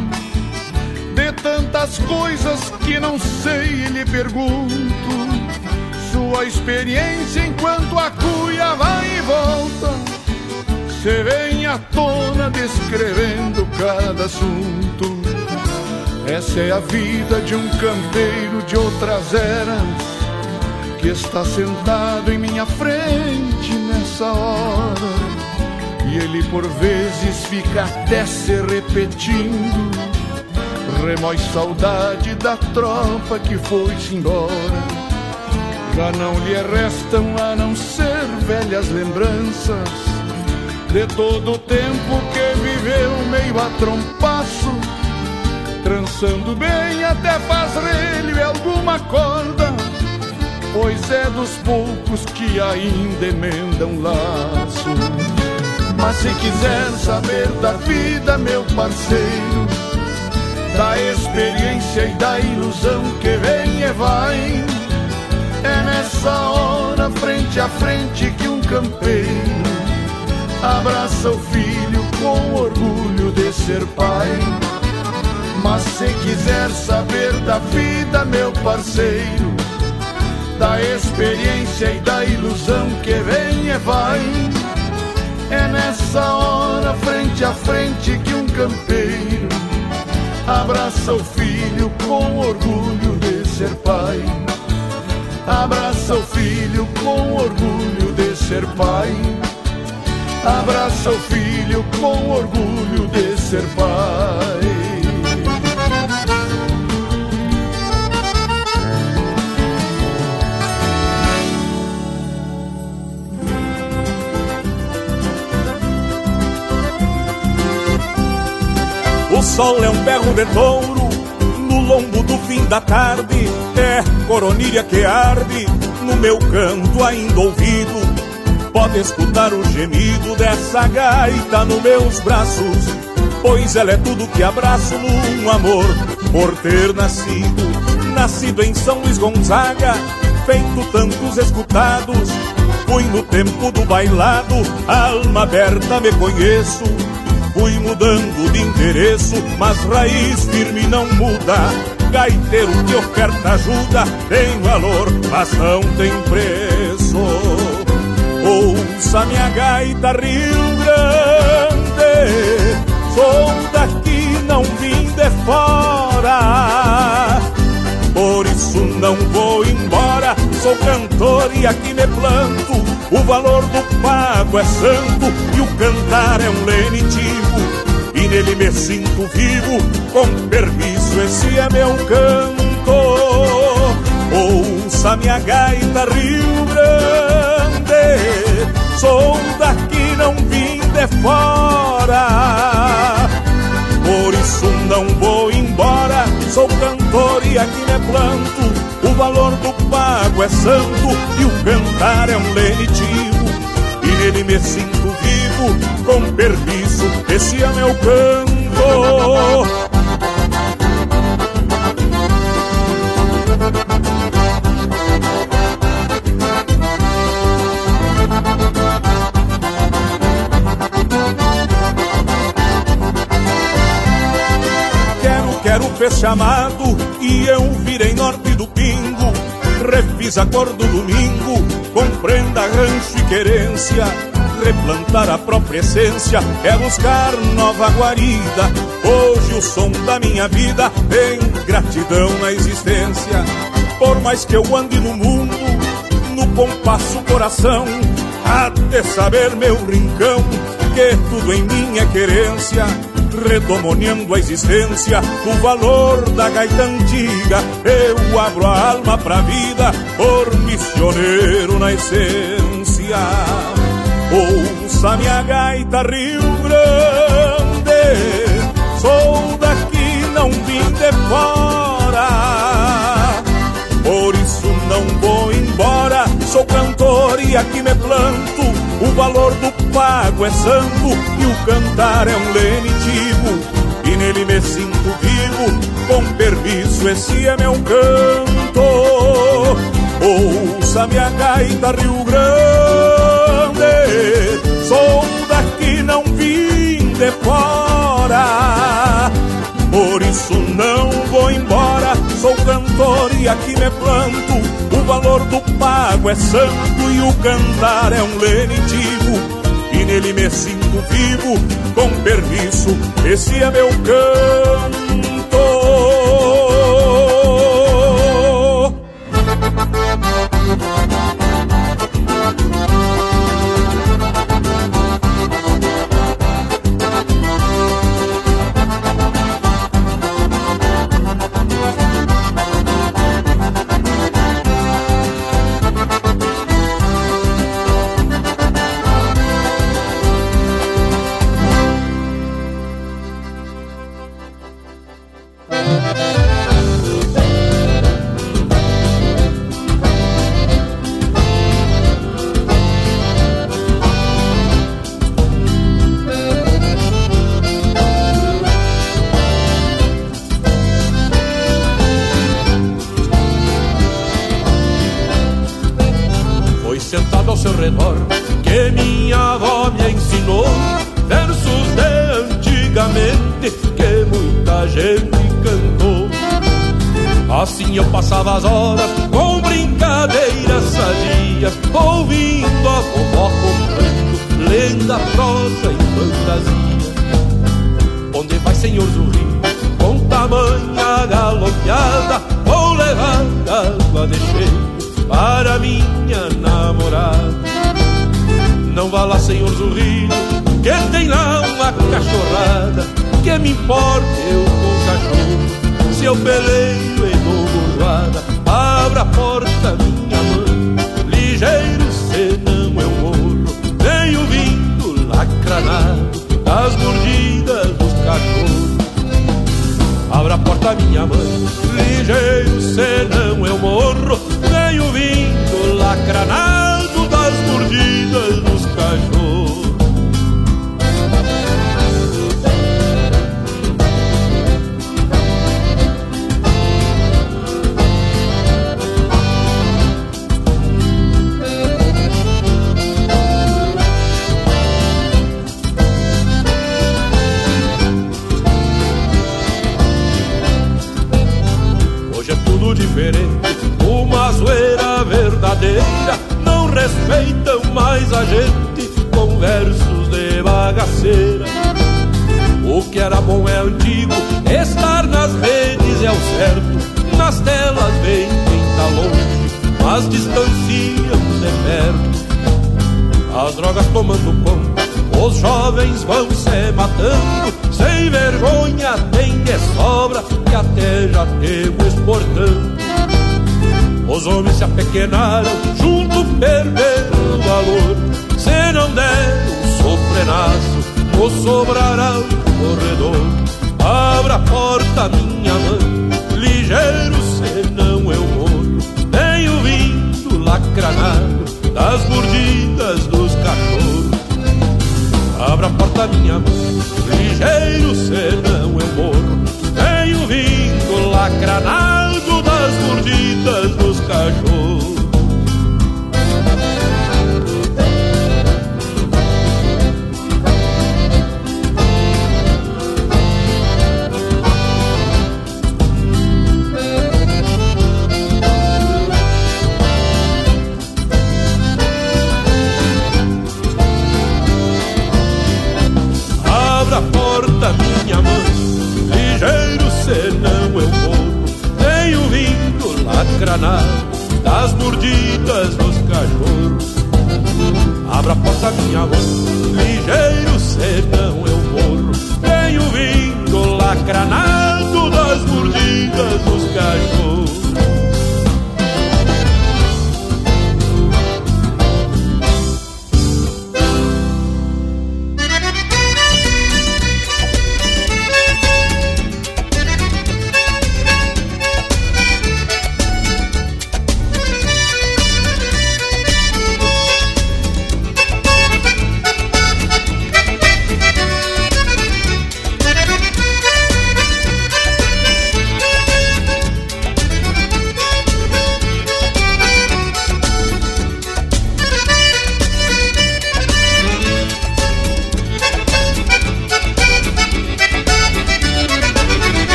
de tantas coisas que não sei e lhe pergunto. Sua experiência enquanto a cuia vai e volta se vem à tona descrevendo cada assunto. Essa é a vida de um campeiro de outras eras que está sentado em minha frente nessa hora. E ele por vezes fica até se repetindo, remói saudade da tropa que foi-se embora. Já não lhe restam a não ser velhas lembranças de todo o tempo que viveu meio a trompaço, trançando bem até faz relho e alguma corda, pois é dos poucos que ainda emendam laço. Mas se quiser saber da vida, meu parceiro, da experiência e da ilusão que vem e vai, é nessa hora, frente a frente, que um campeiro abraça o filho com orgulho de ser pai. Mas se quiser saber da vida, meu parceiro, da experiência e da ilusão que vem e vai, é nessa hora, frente a frente, que um campeiro abraça o filho com orgulho de ser pai. Abraça o filho com orgulho de ser pai abraça o filho com orgulho de ser pai. O sol é um berro de no lombo do fim da tarde. É coronilha que arde no meu canto ainda ouvido pode escutar o gemido dessa gaita nos meus braços, pois ela é tudo que abraço num amor por ter nascido, nascido em São Luís Gonzaga, feito tantos escutados. Fui no tempo do bailado, alma aberta me conheço. Fui mudando de endereço, mas raiz firme não muda. Gaiteiro que oferta ajuda tem valor, mas não tem preço. Ouça minha gaita Rio Grande Sou daqui, não vim de fora Por isso não vou embora Sou cantor e aqui me planto. O valor do pago é santo E o cantar é um lenitivo. E nele me sinto vivo Com permisso, esse é meu canto. Ouça minha gaita Rio Grande. Sou daqui, não vim de fora. Por isso não vou embora. Sou cantor e aqui me planto. O valor do pago é santo E o cantar é um lenitivo E nele me sinto vivo, com permisso, esse é meu canto. fez chamado e eu virei norte. Refiz a cor do domingo, compreenda rancho e querência. Replantar a própria essência é buscar nova guarida. Hoje o som da minha vida tem gratidão na existência. Por mais que eu ande no mundo, no compasso coração, até saber meu rincão, que tudo em mim é querência redomoniando a existência, o valor da gaita antiga. Eu abro a alma pra vida, por missioneiro na essência. Ouça minha gaita Rio Grande, sou daqui, não vim de fora. Por isso não vou embora, sou cantor e aqui me planto o valor do pago é santo e o cantar é um lenitivo. E nele me sinto vivo, com permisso, esse é meu canto. Ouça minha gaita Rio Grande, sou daqui, não vim de fora. Por isso não vou embora, sou cantor e aqui me planto valor do pago é santo e o cantar é um lenitivo. E nele me sinto vivo, com permisso, esse é meu canto. Das mordidas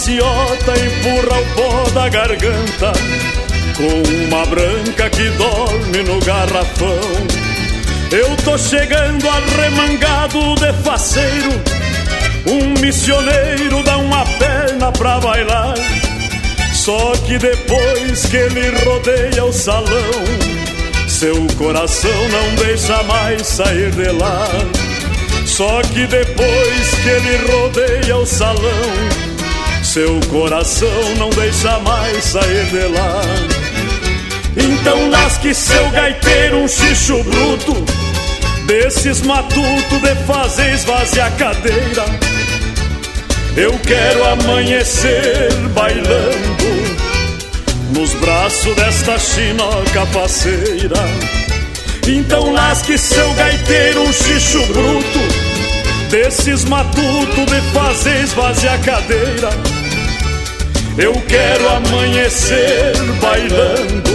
maciota empurra o pó da garganta Com uma branca que dorme no garrafão. Eu tô chegando arremangado de faceiro Um missioneiro dá uma perna pra bailar. Só que depois que ele rodeia o salão Seu coração não deixa mais sair de lá. Só que depois que ele rodeia o salão, seu coração não deixa mais sair de lá. Então lasque seu gaiteiro um xixo bruto, desses matuto de fazer esvaziar a cadeira. Eu quero amanhecer bailando nos braços desta chinoca faceira. Então lasque seu gaiteiro um xixo bruto Desses matuto de fazer esvaziar a cadeira Eu quero amanhecer bailando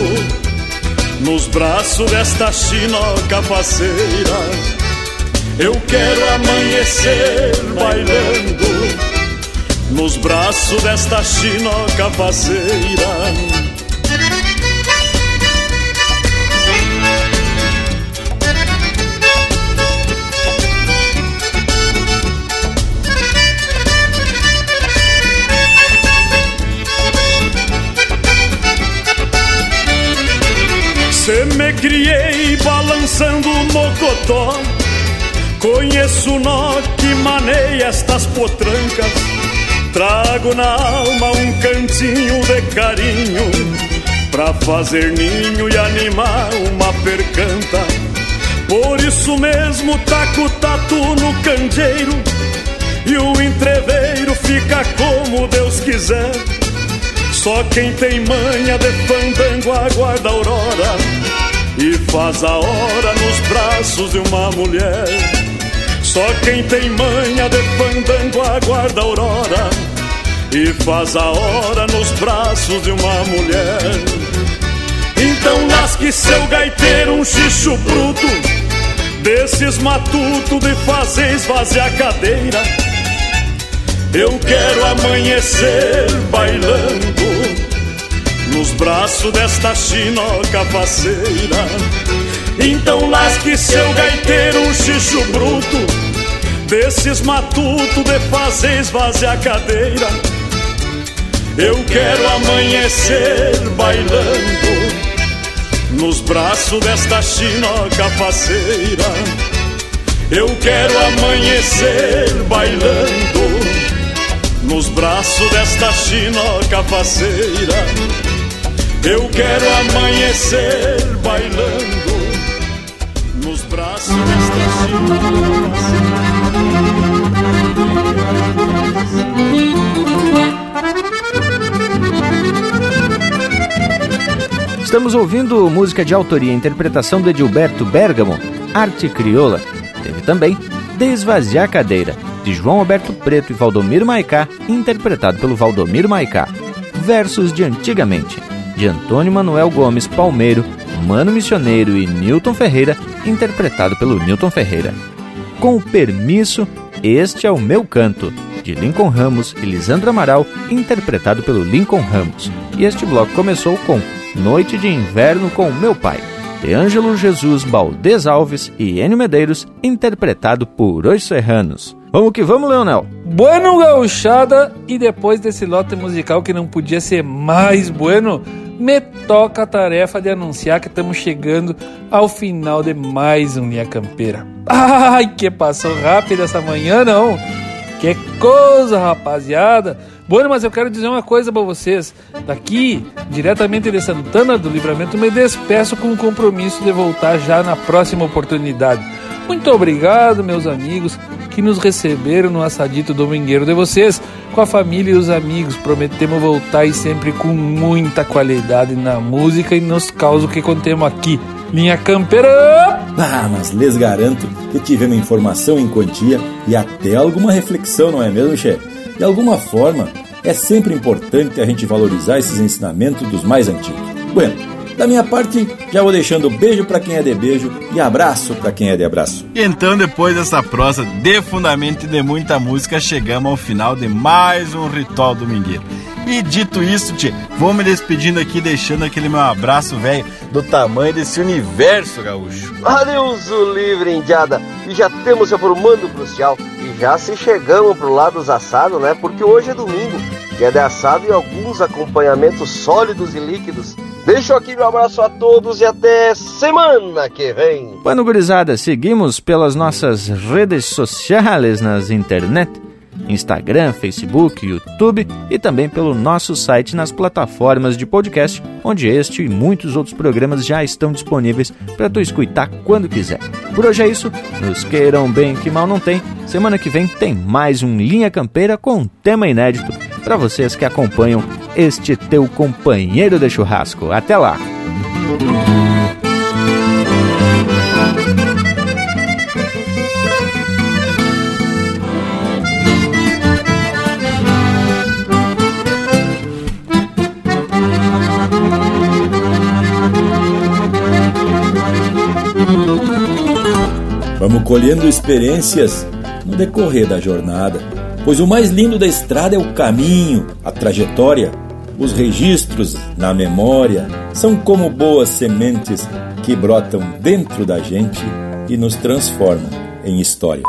Nos braços desta chinoca faceira. Eu quero amanhecer bailando Nos braços desta chinoca faceira criei balançando o mocotó. Conheço o nó que maneia estas potrancas. Trago na alma um cantinho de carinho Pra fazer ninho e animar uma percanta. Por isso mesmo taco tatu no candeeiro E o entreveiro fica como Deus quiser. Só quem tem manha de fandango aguarda a aurora E faz a hora nos braços de uma mulher. Só quem tem manha de fandango aguarda a aurora. E faz a hora nos braços de uma mulher. Então lasque seu gaiteiro um xixo bruto. Desses matuto de fazer esvaziar a cadeira. Eu quero amanhecer bailando nos braços desta chinoca faceira. Então lasque seu gaiteiro um xixo bruto, desses matuto de fazer esvaziar a cadeira. Eu quero amanhecer bailando nos braços desta chinoca faceira. Eu quero amanhecer bailando nos braços desta chinoca faceira. Eu quero amanhecer bailando nos braços desta. Estamos ouvindo música de autoria e interpretação de Gilberto Bergamo, Arte Crioula. Teve também Desvaziar Cadeira, de João Alberto Preto e Valdomiro Maicá, interpretado pelo Valdomiro Maicá. Versos de Antigamente, de Antônio Manuel Gomes Palmeiro, Mano Missioneiro e Newton Ferreira, interpretado pelo Newton Ferreira. Com o permisso, este é o meu canto, de Lincoln Ramos e Lisandro Amaral, interpretado pelo Lincoln Ramos. E este bloco começou com Noite de Inverno com Meu Pai, de Ângelo Jesus Baldes Alves e Enio Medeiros, interpretado por Os Serranos. Vamos que vamos, Leonel! Bueno, gauchada! E depois desse lote musical que não podia ser mais bueno, me toca a tarefa de anunciar que estamos chegando ao final de mais um Linha Campeira. Ai, que passou rápido essa manhã, não! Que coisa, rapaziada! Bueno, mas eu quero dizer uma coisa para vocês. Daqui, diretamente de Santana do Livramento, me despeço com o compromisso de voltar já na próxima oportunidade. Muito obrigado, meus amigos, que nos receberam no assadito domingueiro de vocês, com a família e os amigos. Prometemos voltar e sempre com muita qualidade na música e nos causos que contemos aqui. Linha Campeira! Ah, mas lhes garanto que tivemos informação em quantia e até alguma reflexão, não é mesmo, chefe? De alguma forma, é sempre importante a gente valorizar esses ensinamentos dos mais antigos. Bueno, da minha parte, já vou deixando beijo para quem é de beijo e abraço para quem é de abraço. E então, depois dessa prosa de fundamento e de muita música, chegamos ao final de mais um Ritual Domingueiro. E dito isso, tchê, vou me despedindo aqui, deixando aquele meu abraço, velho, do tamanho desse universo, gaúcho. Adeus, o livre, indiada. E já temos se formando crucial. E já se chegamos pro lado dos assados, né? Porque hoje é domingo, de assado e alguns acompanhamentos sólidos e líquidos. Deixo aqui meu abraço a todos e até semana que vem. Bueno, gurizada, seguimos pelas nossas redes sociais nas internet Instagram, Facebook, YouTube e também pelo nosso site nas plataformas de podcast, onde este e muitos outros programas já estão disponíveis para tu escutar quando quiser. Por hoje é isso, nos queiram bem que mal não tem. Semana que vem tem mais um Linha Campeira com um tema inédito para vocês que acompanham este teu companheiro de churrasco. Até lá! Vamos colhendo experiências no decorrer da jornada, pois o mais lindo da estrada é o caminho, a trajetória. Os registros na memória são como boas sementes que brotam dentro da gente e nos transformam em história.